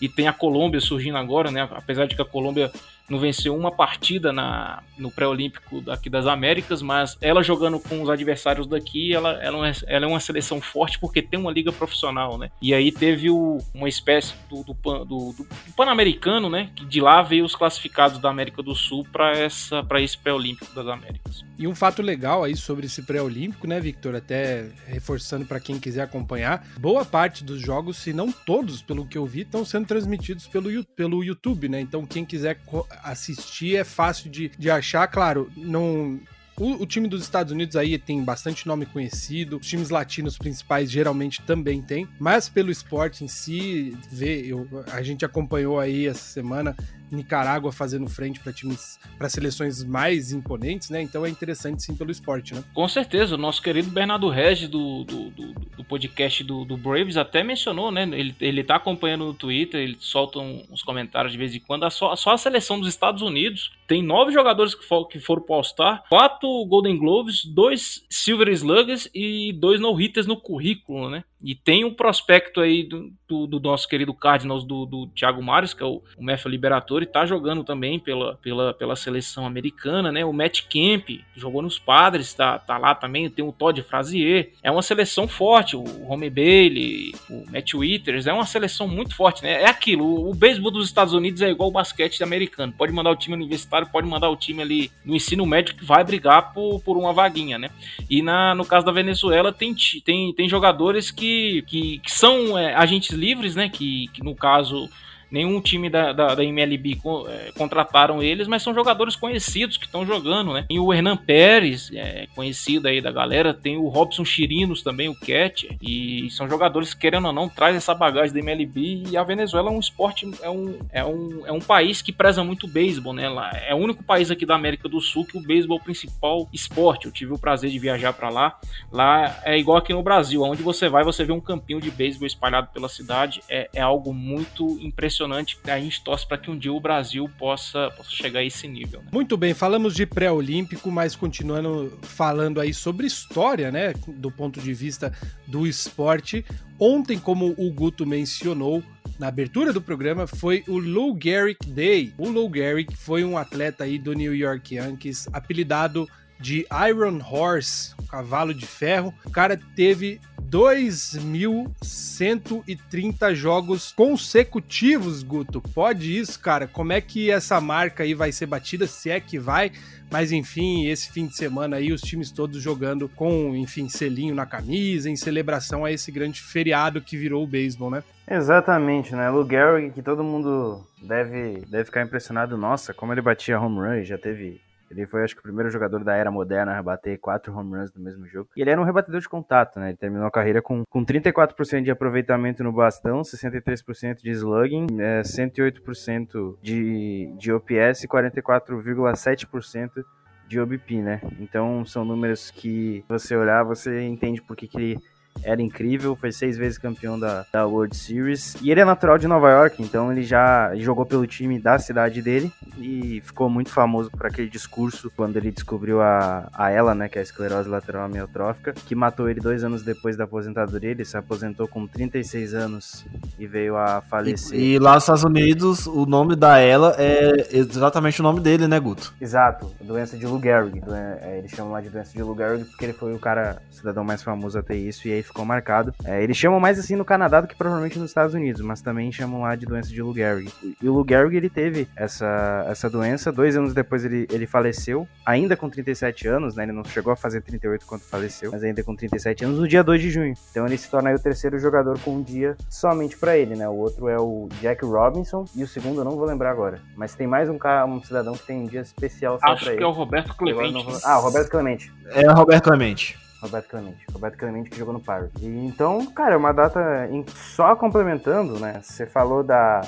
e tem a Colômbia surgindo agora, né? Apesar de que a Colômbia não venceu uma partida na, no pré-olímpico daqui das Américas, mas ela jogando com os adversários daqui, ela, ela, é, ela é uma seleção forte porque tem uma liga profissional, né? E aí teve o, uma espécie do, do, do, do Pan-Americano, né? Que de lá veio os classificados da América do Sul para essa para esse pré-olímpico das Américas. E um fato legal aí sobre esse pré-olímpico, né, Victor? Até reforçando para quem quiser acompanhar, boa parte dos jogos, se não todos, pelo que eu vi, estão sendo transmitidos pelo, pelo YouTube, né? Então quem quiser assistir é fácil de, de achar. Claro, não O, o, time dos Estados Unidos aí tem bastante nome conhecido, os times latinos principais geralmente também tem, mas pelo esporte em si, vê, eu, a gente acompanhou aí essa semana Nicarágua fazendo frente para times, para seleções mais imponentes, né? Então é interessante sim pelo esporte, né? Com certeza, o nosso querido Bernardo Regis do, do, do, do podcast do, do, Braves até mencionou, né? Ele, ele tá acompanhando no Twitter, ele solta uns comentários de vez em quando. Só, só a seleção dos Estados Unidos tem nove jogadores que, for, que foram pro All-Star, quatro Golden Gloves, dois Silver Sluggers e dois no-hitters no currículo, né? E tem um prospecto aí do, do, do nosso querido Cardinals, do, do Thiago Marius, que é o, o Matthew Liberatore, tá jogando também pela, pela, pela seleção americana, né? O Matt Kemp, jogou nos Padres, tá, tá lá também. Tem o Todd Frazier. É uma seleção forte. O Home Bailey, o Matt Withers, é uma seleção muito forte, né? É aquilo. O, o beisebol dos Estados Unidos é igual o basquete americano. Pode mandar o time universitário, pode mandar o time ali no ensino médio que vai brigar por, por uma vaguinha, né? E na, no caso da Venezuela, tem, tem, tem jogadores que que, que, são é, agentes livres, né? Que, que no caso nenhum time da, da, da MLB é, contrataram eles, mas são jogadores conhecidos que estão jogando, né? Tem o Hernan Pérez, é, conhecido aí da galera, tem o Robson Chirinos também, o catcher, e são jogadores que, querendo ou não, traz essa bagagem da MLB e a Venezuela é um esporte, é um, é um, é um país que preza muito o beisebol, né? Lá, é o único país aqui da América do Sul que o beisebol é o principal esporte. Eu tive o prazer de viajar para lá. Lá é igual aqui no Brasil, onde você vai, você vê um campinho de beisebol espalhado pela cidade, é, é algo muito impressionante impressionante. A gente torce para que um dia o Brasil possa, possa chegar a esse nível. Né? Muito bem, falamos de pré-olímpico, mas continuando falando aí sobre história, né? Do ponto de vista do esporte. Ontem, como o Guto mencionou, na abertura do programa foi o Lou Gehrig Day. O Lou Gehrig foi um atleta aí do New York Yankees, apelidado de Iron Horse, cavalo de ferro. O cara teve 2.130 jogos consecutivos, Guto. Pode isso, cara? Como é que essa marca aí vai ser batida? Se é que vai. Mas enfim, esse fim de semana aí, os times todos jogando com, enfim, selinho na camisa, em celebração a esse grande feriado que virou o beisebol, né? Exatamente, né? Lou Gehrig, que todo mundo deve, deve ficar impressionado. Nossa, como ele batia home run, já teve ele foi, acho que, o primeiro jogador da era moderna a rebater quatro home runs no mesmo jogo. E ele era um rebatedor de contato, né? Ele terminou a carreira com, com 34% de aproveitamento no bastão, 63% de slugging, é, 108% de, de OPS e 44,7% de OBP, né? Então são números que você olhar, você entende por que, era incrível, foi seis vezes campeão da, da World Series. E ele é natural de Nova York, então ele já jogou pelo time da cidade dele e ficou muito famoso por aquele discurso quando ele descobriu a, a ela, né, que é a esclerose lateral amiotrófica, que matou ele dois anos depois da aposentadoria. Ele se aposentou com 36 anos e veio a falecer. E, e lá nos Estados Unidos, o nome da ela é exatamente o nome dele, né, Guto? Exato, doença de Lou Gehrig. É, eles chamam lá de doença de Lou Gehrig porque ele foi o cara, o cidadão mais famoso a ter isso e aí ficou marcado. É, eles chamam mais assim no Canadá do que provavelmente nos Estados Unidos, mas também chamam lá de doença de Lou Gehrig. E o Lou Gehrig, ele teve essa, essa doença, dois anos depois ele, ele faleceu, ainda com 37 anos, né? Ele não chegou a fazer 38 quando faleceu, mas ainda com 37 anos, no dia 2 de junho. Então ele se torna o terceiro jogador com um dia somente para ele, né? O outro é o Jack Robinson e o segundo eu não vou lembrar agora. Mas tem mais um, cara, um cidadão que tem um dia especial só Acho pra ele. Acho que é o Roberto Clemente. Ah, o Roberto Clemente. É o Roberto Clemente. Roberto Clemente. Roberto Clemente que jogou no Pirates. E então, cara, é uma data em... só complementando, né? Você falou da,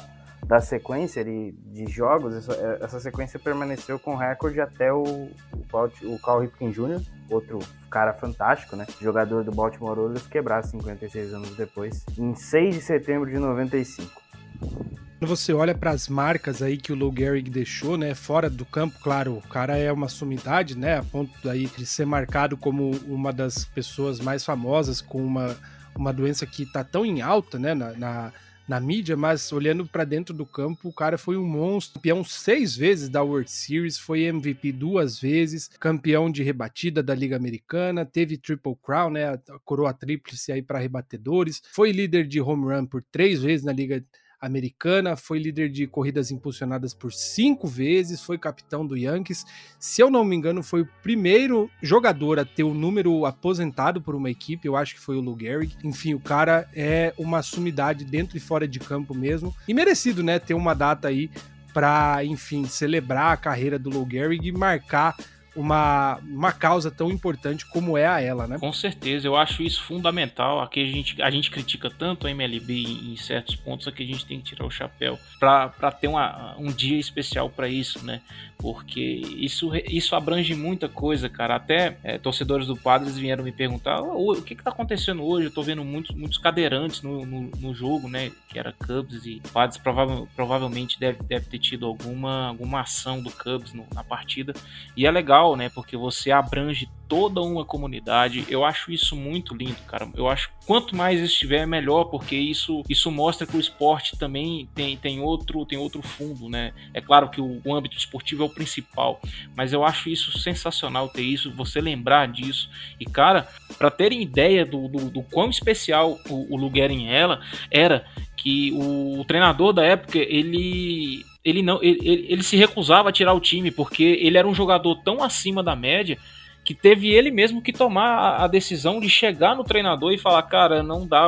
da sequência de, de jogos, essa, essa, sequência permaneceu com recorde até o, o, o Cal Ripken Jr., outro cara fantástico, né? Jogador do Baltimore Orioles, quebrar 56 anos depois, em 6 de setembro de 95. Quando você olha para as marcas aí que o Lou Gehrig deixou, né, fora do campo, claro, o cara é uma sumidade, né, a ponto daí de ser marcado como uma das pessoas mais famosas com uma, uma doença que está tão em alta, né, na, na, na mídia, mas olhando para dentro do campo, o cara foi um monstro, campeão seis vezes da World Series, foi MVP duas vezes, campeão de rebatida da Liga Americana, teve Triple Crown, né, a coroa tríplice aí para rebatedores, foi líder de home run por três vezes na Liga americana, foi líder de corridas impulsionadas por cinco vezes, foi capitão do Yankees. Se eu não me engano, foi o primeiro jogador a ter o número aposentado por uma equipe, eu acho que foi o Lou Gehrig. Enfim, o cara é uma sumidade dentro e fora de campo mesmo. E merecido, né, ter uma data aí para, enfim, celebrar a carreira do Lou Gehrig e marcar uma, uma causa tão importante como é a ela, né? Com certeza, eu acho isso fundamental. Aqui a gente, a gente critica tanto a MLB em, certos pontos, aqui a gente tem que tirar o chapéu para ter uma, um dia especial para isso, né? Porque isso, isso abrange muita coisa, cara. Até é, torcedores do Padres vieram me perguntar o que, que tá acontecendo hoje. Eu tô vendo muitos, muitos cadeirantes no, no, no jogo, né? Que era Cubs e Padres provavelmente, provavelmente deve, deve ter tido alguma, alguma ação do Cubs no, na partida. E é legal, né? Porque você abrange toda uma comunidade. Eu acho isso muito lindo, cara. Eu acho quanto mais estiver, melhor, porque isso, isso mostra que o esporte também tem, tem, outro, tem outro fundo, né? É claro que o, o âmbito esportivo é o principal, mas eu acho isso sensacional ter isso, você lembrar disso. E, cara, para terem ideia do, do, do quão especial o, o em ela era que o, o treinador da época, ele ele não ele, ele, se recusava a tirar o time porque ele era um jogador tão acima da média que teve ele mesmo que tomar a, decisão de chegar no treinador e falar, cara, não dá,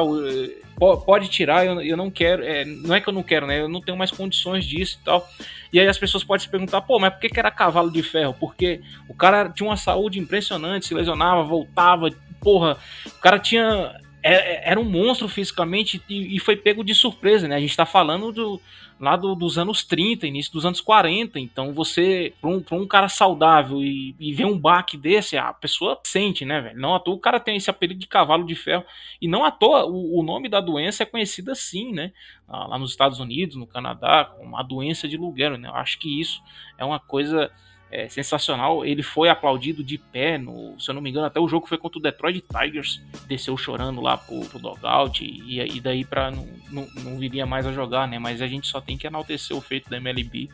pode tirar, eu, não quero, é, não é que eu não quero, né? Eu não tenho mais condições disso e tal. E aí as pessoas podem se perguntar, pô, mas por que, que era cavalo de ferro? Porque o cara tinha uma saúde impressionante, se lesionava, voltava, porra, o cara tinha era um monstro fisicamente e, foi pego de surpresa, né? A gente tá falando do, lá do, dos anos 30, início dos anos 40. Então você, pra um, um cara saudável e, e ver um baque desse, a pessoa sente, né, velho? Não à toa o cara tem esse apelido de cavalo de ferro. E não à toa o, o nome da doença é conhecido assim, né? Lá nos Estados Unidos, no Canadá, como a doença de Lugero, né? Eu acho que isso é uma coisa é, sensacional. Ele foi aplaudido de pé, no, se eu não me engano, até o jogo foi contra o Detroit Tigers. Desceu chorando lá pro, pro dogout e, e daí para não, não, não, viria mais a jogar, né? Mas a gente só tem que enaltecer o feito da MLB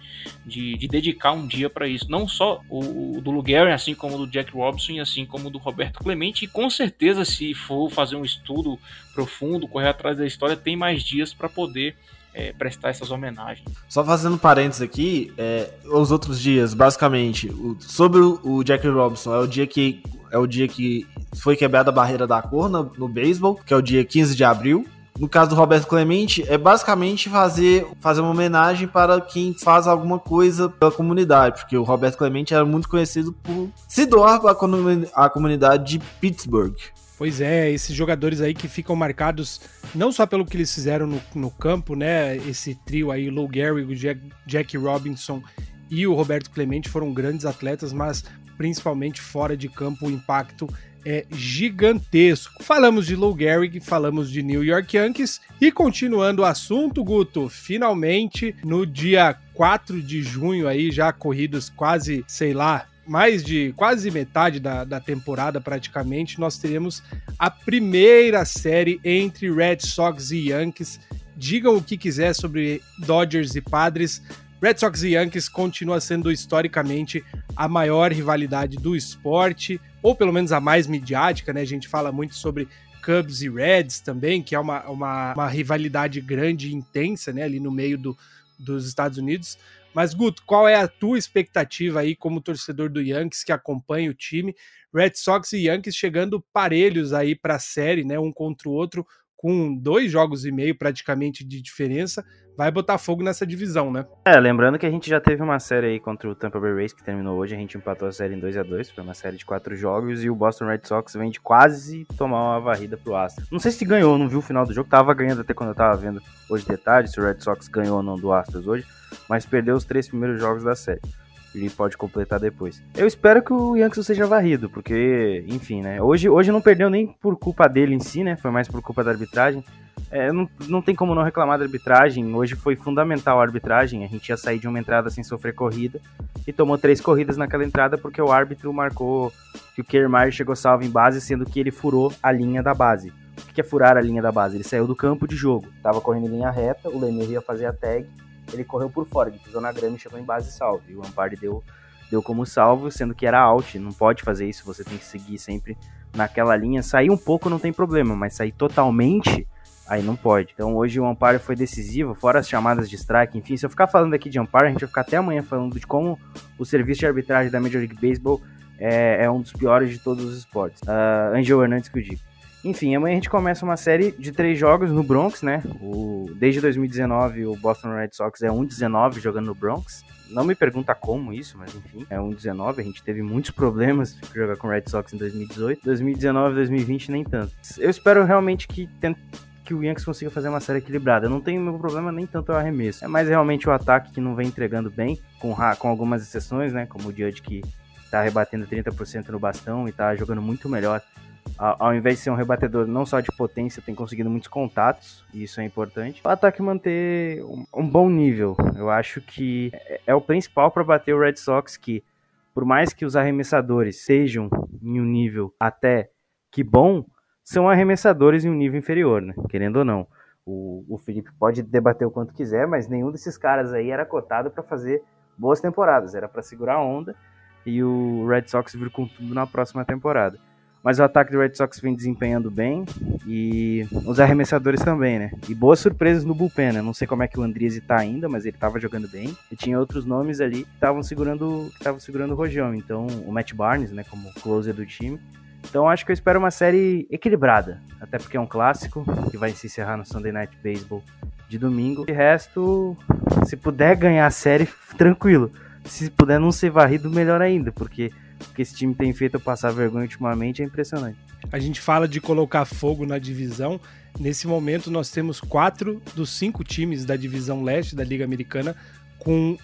de, de dedicar um dia para isso. Não só o, o do assim como o do Jack Robinson e assim como o do Roberto Clemente. E com certeza, se for fazer um estudo profundo, correr atrás da história, tem mais dias para poder é, prestar essas homenagens. Só fazendo parênteses aqui, é, os outros dias, basicamente, o, sobre o, Jack Robinson, é o dia que é o dia que foi quebrada a barreira da cor no, no beisebol, que é o dia 15 de abril. No caso do Roberto Clemente, é basicamente fazer, fazer uma homenagem para quem faz alguma coisa pela comunidade, porque o Roberto Clemente era muito conhecido por se doar para a comunidade de Pittsburgh. Pois é, esses jogadores aí que ficam marcados não só pelo que eles fizeram no, no campo, né? Esse trio aí, Lou Gehrig, Jack, Jack Robinson e o Roberto Clemente foram grandes atletas, mas principalmente fora de campo o impacto é gigantesco. Falamos de Lou Gehrig, falamos de New York Yankees e continuando o assunto, Guto, finalmente no dia 4 de junho aí já corridos quase, sei lá, mais de quase metade da, da temporada praticamente, nós teremos a primeira série entre Red Sox e Yankees. Digam o que quiser sobre Dodgers e Padres. Red Sox e Yankees continua sendo historicamente a maior rivalidade do esporte, ou pelo menos a mais midiática, né? A gente fala muito sobre Cubs e Reds também, que é uma, uma, uma rivalidade grande e intensa, né? Ali no meio do, dos Estados Unidos. Mas, Guto, qual é a tua expectativa aí como torcedor do Yankees que acompanha o time? Red Sox e Yankees chegando parelhos aí para a série, né? Um contra o outro, com dois jogos e meio praticamente de diferença. Vai botar fogo nessa divisão, né? É, lembrando que a gente já teve uma série aí contra o Tampa Bay Rays que terminou hoje, a gente empatou a série em 2 a 2 foi uma série de quatro jogos e o Boston Red Sox vem de quase tomar uma varrida pro Astros. Não sei se ganhou, não viu o final do jogo, tava ganhando até quando eu tava vendo hoje de tarde, se o Red Sox ganhou ou não do Astros hoje mas perdeu os três primeiros jogos da série. Ele pode completar depois. Eu espero que o Yankees seja varrido, porque, enfim, né? Hoje, hoje não perdeu nem por culpa dele em si, né? Foi mais por culpa da arbitragem. É, não, não tem como não reclamar da arbitragem. Hoje foi fundamental a arbitragem. A gente ia sair de uma entrada sem sofrer corrida e tomou três corridas naquela entrada porque o árbitro marcou que o Kiermaier chegou salvo em base, sendo que ele furou a linha da base. O que é furar a linha da base? Ele saiu do campo de jogo, tava correndo em linha reta, o Lemir ia fazer a tag ele correu por fora, ele pisou na grama e chegou em base salvo. E o Ampare deu, deu como salvo, sendo que era out. Não pode fazer isso, você tem que seguir sempre naquela linha. Sair um pouco não tem problema, mas sair totalmente, aí não pode. Então hoje o Ampare foi decisivo, fora as chamadas de strike. Enfim, se eu ficar falando aqui de Ampare, a gente vai ficar até amanhã falando de como o serviço de arbitragem da Major League Baseball é, é um dos piores de todos os esportes. Uh, Angel Hernandes que eu digo. Enfim, amanhã a gente começa uma série de três jogos no Bronx, né? O, desde 2019 o Boston Red Sox é 1-19 jogando no Bronx. Não me pergunta como isso, mas enfim, é 1-19. A gente teve muitos problemas de jogar com o Red Sox em 2018. 2019, 2020 nem tanto. Eu espero realmente que que o Yankees consiga fazer uma série equilibrada. Eu não tenho meu problema nem tanto o arremesso. É mais realmente o ataque que não vem entregando bem, com, com algumas exceções, né? Como o Judge que tá rebatendo 30% no bastão e tá jogando muito melhor ao invés de ser um rebatedor não só de potência, tem conseguido muitos contatos, e isso é importante. O ataque manter um, um bom nível, eu acho que é, é o principal para bater o Red Sox, que por mais que os arremessadores sejam em um nível até que bom, são arremessadores em um nível inferior, né? querendo ou não. O, o Felipe pode debater o quanto quiser, mas nenhum desses caras aí era cotado para fazer boas temporadas, era para segurar a onda e o Red Sox vir com tudo na próxima temporada. Mas o ataque do Red Sox vem desempenhando bem e os arremessadores também, né? E boas surpresas no bullpen, né? Não sei como é que o Andriese tá ainda, mas ele tava jogando bem. E tinha outros nomes ali que estavam segurando, que estavam segurando o rojão. Então, o Matt Barnes, né, como closer do time. Então, acho que eu espero uma série equilibrada, até porque é um clássico que vai se encerrar no Sunday Night Baseball de domingo. De resto, se puder ganhar a série, tranquilo. Se puder não ser varrido, melhor ainda, porque que esse time tem feito passar vergonha ultimamente é impressionante. A gente fala de colocar fogo na divisão. Nesse momento, nós temos quatro dos cinco times da divisão leste da Liga Americana com,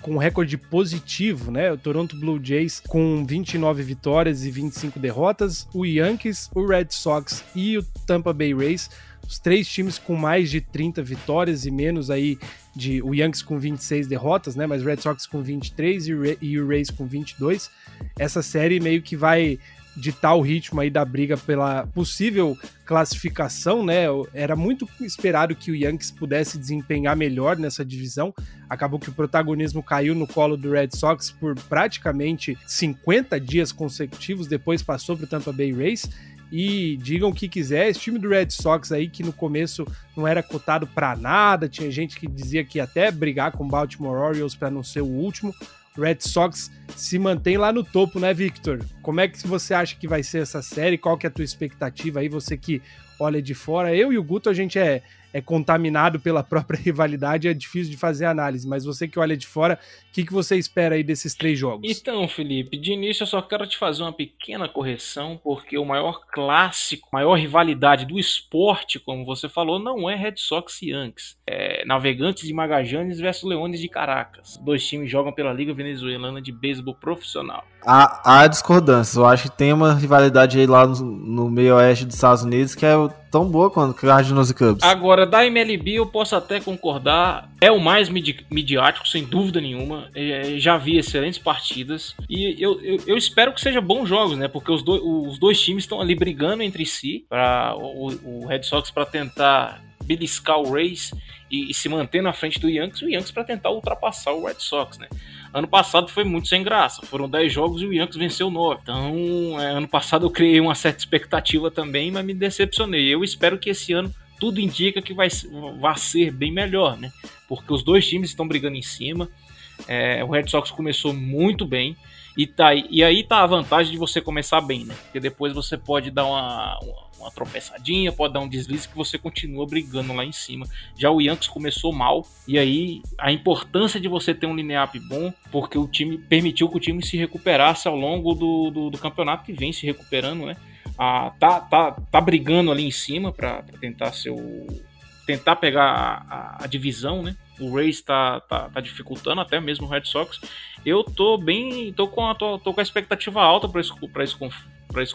com recorde positivo, né? O Toronto Blue Jays com 29 vitórias e 25 derrotas, o Yankees, o Red Sox e o Tampa Bay Rays os três times com mais de 30 vitórias e menos aí de o Yankees com 26 derrotas, né? Mas Red Sox com 23 e e o Rays com 22. Essa série meio que vai ditar o ritmo aí da briga pela possível classificação, né? Era muito esperado que o Yankees pudesse desempenhar melhor nessa divisão. Acabou que o protagonismo caiu no colo do Red Sox por praticamente 50 dias consecutivos, depois passou para o Tampa Bay Rays e digam o que quiser. Esse time do Red Sox aí, que no começo não era cotado para nada, tinha gente que dizia que ia até brigar com o Baltimore Orioles para não ser o último. Red Sox se mantém lá no topo, né, Victor? Como é que você acha que vai ser essa série? Qual que é a tua expectativa aí? Você que olha de fora. Eu e o Guto, a gente é, é contaminado pela própria <laughs> rivalidade, é difícil de fazer análise, mas você que olha de fora, o que, que você espera aí desses três jogos? Então, Felipe, de início eu só quero te fazer uma pequena correção, porque o maior clássico, maior rivalidade do esporte, como você falou, não é Red Sox e Yankees. É Navegantes de Magajanes versus Leones de Caracas. Dois times jogam pela Liga Venezuelana de Beisebol Profissional. Há, há discordâncias. Eu acho que tem uma rivalidade aí lá no, no meio oeste dos Estados Unidos que é tão boa quanto Cardinals e Cubs. Agora, da MLB eu posso até concordar. É o mais midi midiático, sem dúvida nenhuma. É, já vi excelentes partidas. E eu, eu, eu, espero que seja bons jogos, né? Porque os, do, os dois times estão ali brigando entre si. para o, o Red Sox para tentar beliscar o Rays e, e, se manter na frente do Yankees. O Yankees para tentar ultrapassar o Red Sox, né? Ano passado foi muito sem graça. Foram 10 jogos e o Yankees venceu 9. Então, é, ano passado eu criei uma certa expectativa também, mas me decepcionei. Eu espero que esse ano tudo indica que vai, vai ser bem melhor, né? Porque os dois times estão brigando em cima. É, o Red Sox começou muito bem. E, tá, e aí tá a vantagem de você começar bem, né? Porque depois você pode dar uma, uma uma tropeçadinha, pode dar um deslize que você continua brigando lá em cima. Já o Yankees começou mal, e aí a importância de você ter um line-up bom, porque o time permitiu que o time se recuperasse ao longo do, do, do campeonato, que vem se recuperando, né? Ah, tá, tá, tá brigando ali em cima para tentar ser o, tentar pegar a, a, a, divisão, né? O Rays tá, tá, tá, dificultando, até mesmo o Red Sox. Eu tô bem. tô com a, tô, tô com a expectativa alta para esse, esse, para esse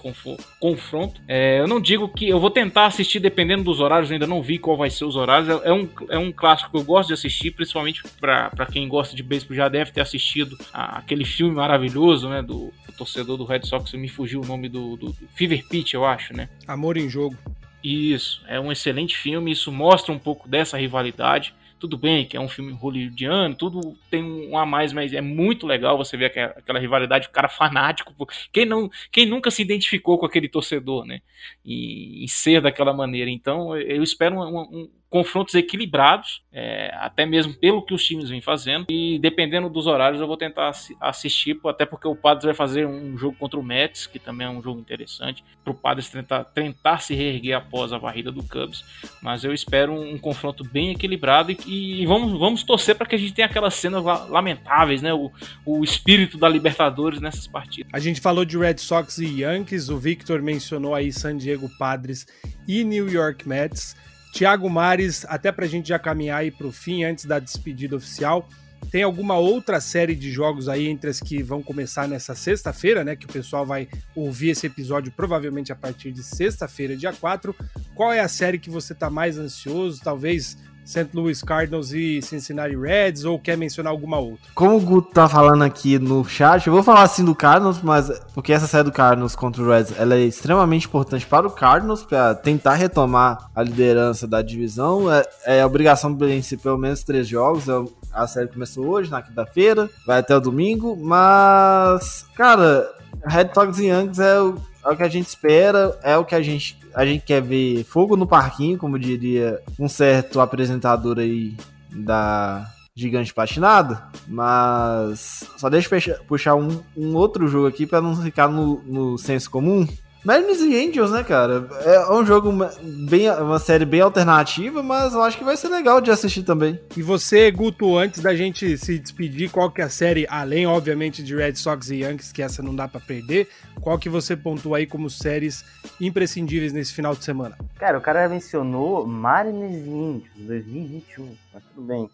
confronto. É, eu não digo que eu vou tentar assistir dependendo dos horários, ainda não vi qual vai ser os horários. É, é um, é um clássico que eu gosto de assistir, principalmente para quem gosta de beisebol já deve ter assistido a, aquele filme maravilhoso, né, do, do, torcedor do Red Sox, me fugiu o nome do, do, do Fever Pitch, eu acho, né? Amor em Jogo. Isso, é um excelente filme, isso mostra um pouco dessa rivalidade. Tudo bem que é um filme hollywoodiano, tudo tem um a mais, mas é muito legal você ver aquela, rivalidade, o cara fanático. Quem, não, quem nunca se identificou com aquele torcedor, né? E, e ser daquela maneira. Então, eu espero um, um, confrontos equilibrados, é, até mesmo pelo que os times vêm fazendo. E dependendo dos horários, eu vou tentar assistir, até porque o Padres vai fazer um jogo contra o Mets, que também é um jogo interessante, para o Padres tentar, tentar se reerguer após a varrida do Cubs. Mas eu espero um, um confronto bem equilibrado e, e vamos, vamos torcer para que a gente tenha aquelas cenas lamentáveis, né? O, o espírito da Libertadores nessas partidas. A gente falou de Red Sox e Yankees, o Victor mencionou aí San Diego Padres e New York Mets. Thiago Mares, até para a gente já caminhar aí para o fim, antes da despedida oficial, tem alguma outra série de jogos aí entre as que vão começar nessa sexta-feira, né? Que o pessoal vai ouvir esse episódio provavelmente a partir de sexta-feira, dia 4. Qual é a série que você está mais ansioso? Talvez St. Louis Cardinals e Cincinnati Reds, ou quer mencionar alguma outra? Como o Guto tá falando aqui no chat, eu vou falar assim do Cardinals, mas porque essa série do Cardinals contra o Reds, ela é extremamente importante para o Cardinals, para tentar retomar a liderança da divisão. É, é obrigação de vencer pelo menos três jogos. É, a série começou hoje, na quinta-feira, vai até o domingo, mas, cara, Red Sox e Yankees é o, é o que a gente espera, é o que a gente a gente quer ver fogo no parquinho, como diria um certo apresentador aí da Gigante Patinado, mas só deixa eu puxar um, um outro jogo aqui para não ficar no, no senso comum. Mariners e Angels, né, cara? É um jogo bem, uma série bem alternativa, mas eu acho que vai ser legal de assistir também. E você, Guto, antes da gente se despedir, qual que é a série, além, obviamente, de Red Sox e Yankees, que essa não dá para perder, qual que você pontua aí como séries imprescindíveis nesse final de semana? Cara, o cara mencionou Mariners e Angels 2021, mas tudo bem.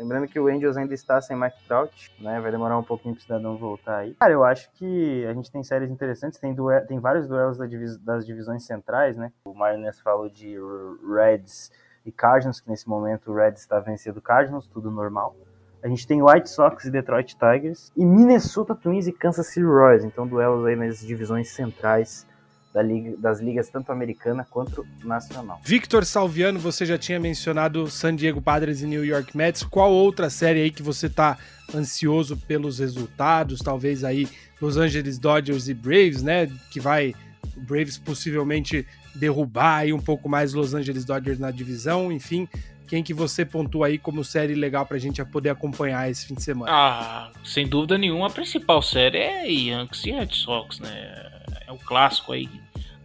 Lembrando que o Angels ainda está sem Mike Trout, né? Vai demorar um pouquinho para o cidadão voltar aí. Cara, eu acho que a gente tem séries interessantes, tem, duel tem vários duelos das divisões centrais, né? O Mariners falou de Reds e Cardinals, que nesse momento o Reds está vencendo Cardinals, tudo normal. A gente tem White Sox e Detroit Tigers, e Minnesota Twins e Kansas City Royals. Então, duelos aí nas divisões centrais da liga, das ligas tanto americana quanto nacional. Victor Salviano, você já tinha mencionado San Diego Padres e New York Mets. Qual outra série aí que você está ansioso pelos resultados? Talvez aí Los Angeles Dodgers e Braves, né? Que vai Braves possivelmente derrubar aí um pouco mais Los Angeles Dodgers na divisão. Enfim, quem que você pontua aí como série legal pra gente poder acompanhar esse fim de semana? Ah, sem dúvida nenhuma, a principal série é Yankees e Red Sox, né? é o clássico aí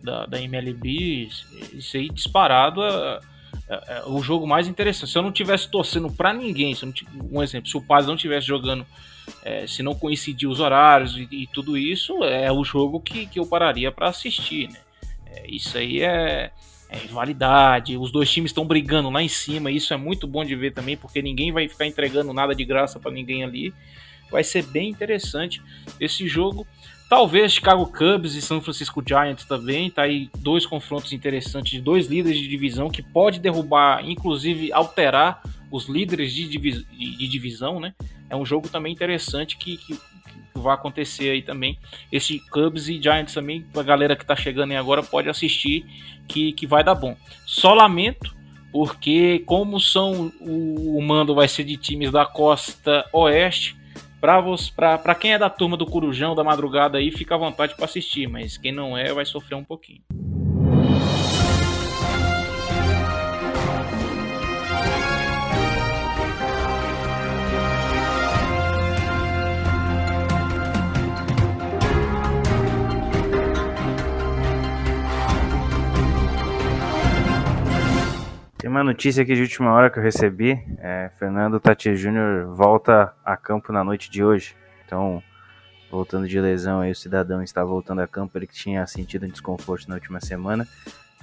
da, da MLB, isso aí disparado é, é, é, o jogo mais interessante. Se eu não tivesse torcendo para ninguém, se um exemplo, se o Paz não tivesse jogando, é, se não coincidir os horários e, e, tudo isso, é o jogo que, que eu pararia para assistir, né? É, isso aí é, é rivalidade, os dois times estão brigando lá em cima, isso é muito bom de ver também, porque ninguém vai ficar entregando nada de graça para ninguém ali. Vai ser bem interessante esse jogo. Talvez Chicago Cubs e São Francisco Giants também, tá aí dois confrontos interessantes de dois líderes de divisão que pode derrubar, inclusive alterar os líderes de, divis de divisão, né? É um jogo também interessante que, que, vai acontecer aí também. Esse Cubs e Giants também, a galera que tá chegando aí agora pode assistir que, que vai dar bom. Só lamento porque como são o, o mando vai ser de times da costa oeste, Pra, quem é da turma do Corujão da madrugada aí, fica à vontade para assistir, mas quem não é vai sofrer um pouquinho. Tem uma notícia aqui de última hora que eu recebi. É, Fernando Tati Júnior volta a campo na noite de hoje. Então, voltando de lesão, aí o cidadão está voltando a campo. Ele que tinha sentido um desconforto na última semana.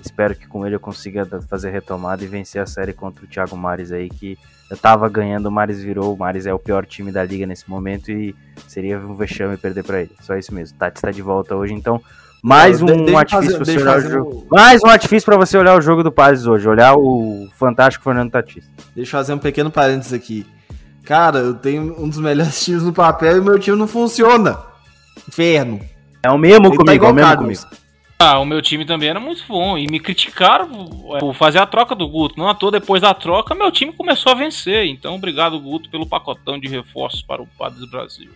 Espero que com ele eu consiga fazer retomada e vencer a série contra o Thiago Mares aí, que eu tava ganhando, o Mares virou. O Mares é o pior time da liga nesse momento e seria um vexame perder para ele. Só isso mesmo. Tati está de volta hoje, então mais um artifício para você olhar o jogo. Mais um artifício para você olhar o jogo do Paz hoje, olhar o fantástico Fernando Tatis. Deixa eu fazer um pequeno parênteses aqui. Cara, eu tenho um dos melhores <laughs> times no papel e o meu time não funciona. Inferno. É o mesmo Ele tá comigo, tá é o mesmo comigo. Ah, o meu time também era muito bom e me criticaram por fazer a troca do Guto. Não à toa, depois da troca, meu time começou a vencer. Então, obrigado, Guto, pelo pacotão de reforços para o Padres Brasil.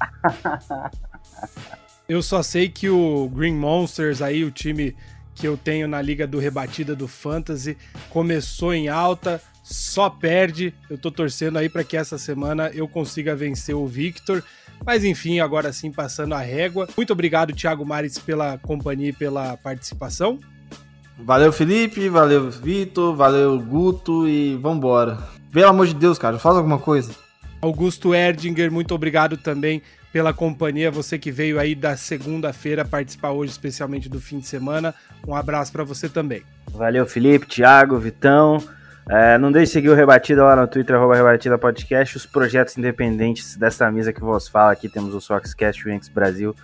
<laughs> Eu só sei que o Green Monsters aí, o time que eu tenho na Liga do Rebatida do Fantasy. Começou em alta, só perde. Eu tô torcendo aí para que essa semana eu consiga vencer o Victor. Mas enfim, agora sim passando a régua. Muito obrigado, Thiago Mares, pela companhia e pela participação. Valeu, Felipe, valeu, Vitor, valeu, Guto e vambora. Pelo amor de Deus, cara, faz alguma coisa. Augusto Erdinger, muito obrigado também pela companhia, você que veio aí da segunda-feira participar hoje, especialmente do fim de semana. Um abraço para você também. Valeu, Felipe, Thiago, Vitão. É, não deixe de seguir o Rebatida lá no Twitter, arroba Rebatida Podcast. Os projetos independentes dessa mesa que vos fala aqui, temos o Soxcast, o Yanks Brasil,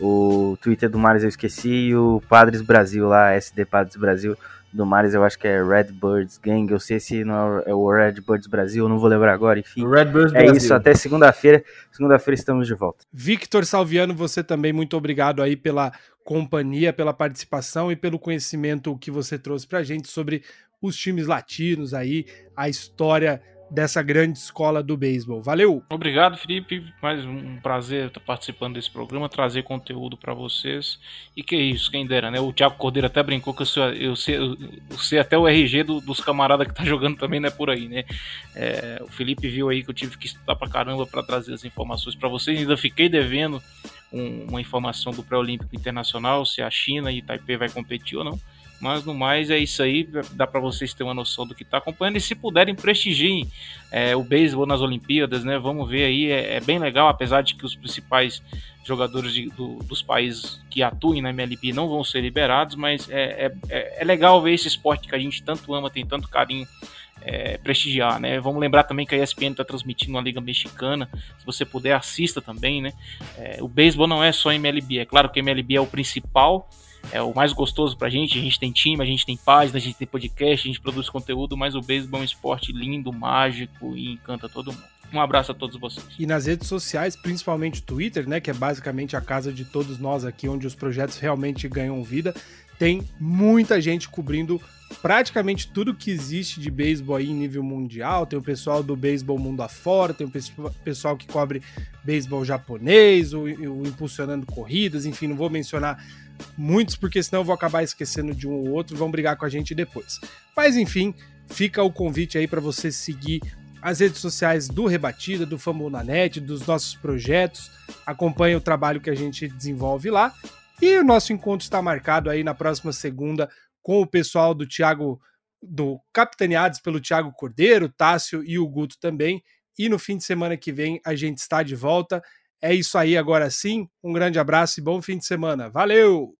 o Twitter do Mares eu esqueci, e o Padres Brasil lá, SD Padres Brasil do Mares, eu acho que é Redbirds Gang. Eu sei se não é o Redbirds Brasil, eu não vou lembrar agora, enfim. Redbirds é Brasil. isso, até segunda-feira. Segunda-feira estamos de volta. Victor Salviano, você também muito obrigado aí pela companhia, pela participação e pelo conhecimento que você trouxe pra gente sobre os times latinos aí, a história dessa grande escola do beisebol. Valeu! Obrigado, Felipe. Mais um prazer estar participando desse programa, trazer conteúdo para vocês. E que isso, quem dera, né? O Thiago Cordeiro até brincou que eu sei, eu sei, eu sei até o RG do, dos camaradas que tá jogando também, não é por aí, né? É, o Felipe viu aí que eu tive que estudar pra caramba para trazer as informações para vocês. Ainda fiquei devendo um, uma informação do Pré-Olímpico Internacional, se a China e Taipei vai competir ou não. Mas no mais é isso aí, dá para vocês terem uma noção do que está acompanhando e se puderem prestigiem é, o beisebol nas Olimpíadas, né? Vamos ver aí, é, é, bem legal, apesar de que os principais jogadores de, do, dos países que atuem na MLB não vão ser liberados, mas é, é, é legal ver esse esporte que a gente tanto ama, tem tanto carinho é, prestigiar, né? Vamos lembrar também que a ESPN está transmitindo uma liga mexicana. Se você puder, assista também, né? É, o beisebol não é só MLB. É claro que MLB é o principal, é o mais gostoso pra gente. A gente tem time, a gente tem página, a gente tem podcast, a gente produz conteúdo, mas o beisebol é um esporte lindo, mágico e encanta todo mundo. Um abraço a todos vocês. E nas redes sociais, principalmente Twitter, né, que é basicamente a casa de todos nós aqui, onde os projetos realmente ganham vida, tem muita gente cobrindo praticamente tudo que existe de beisebol aí em nível mundial. Tem o pessoal do beisebol mundo afora, tem o pessoal que cobre beisebol japonês, o, o impulsionando corridas, enfim, não vou mencionar muitos, porque senão eu vou acabar esquecendo de um ou outro, vão brigar com a gente depois. Mas enfim, fica o convite aí para você seguir as redes sociais do Rebatida, do Fumble na Net, dos nossos projetos, acompanhe o trabalho que a gente desenvolve lá. E o nosso encontro está marcado aí na próxima segunda com o pessoal do Thiago, do capitaneados pelo Thiago Cordeiro, Tássio e o Guto também. E no fim de semana que vem a gente está de volta. É isso aí agora sim. Um grande abraço e bom fim de semana. Valeu!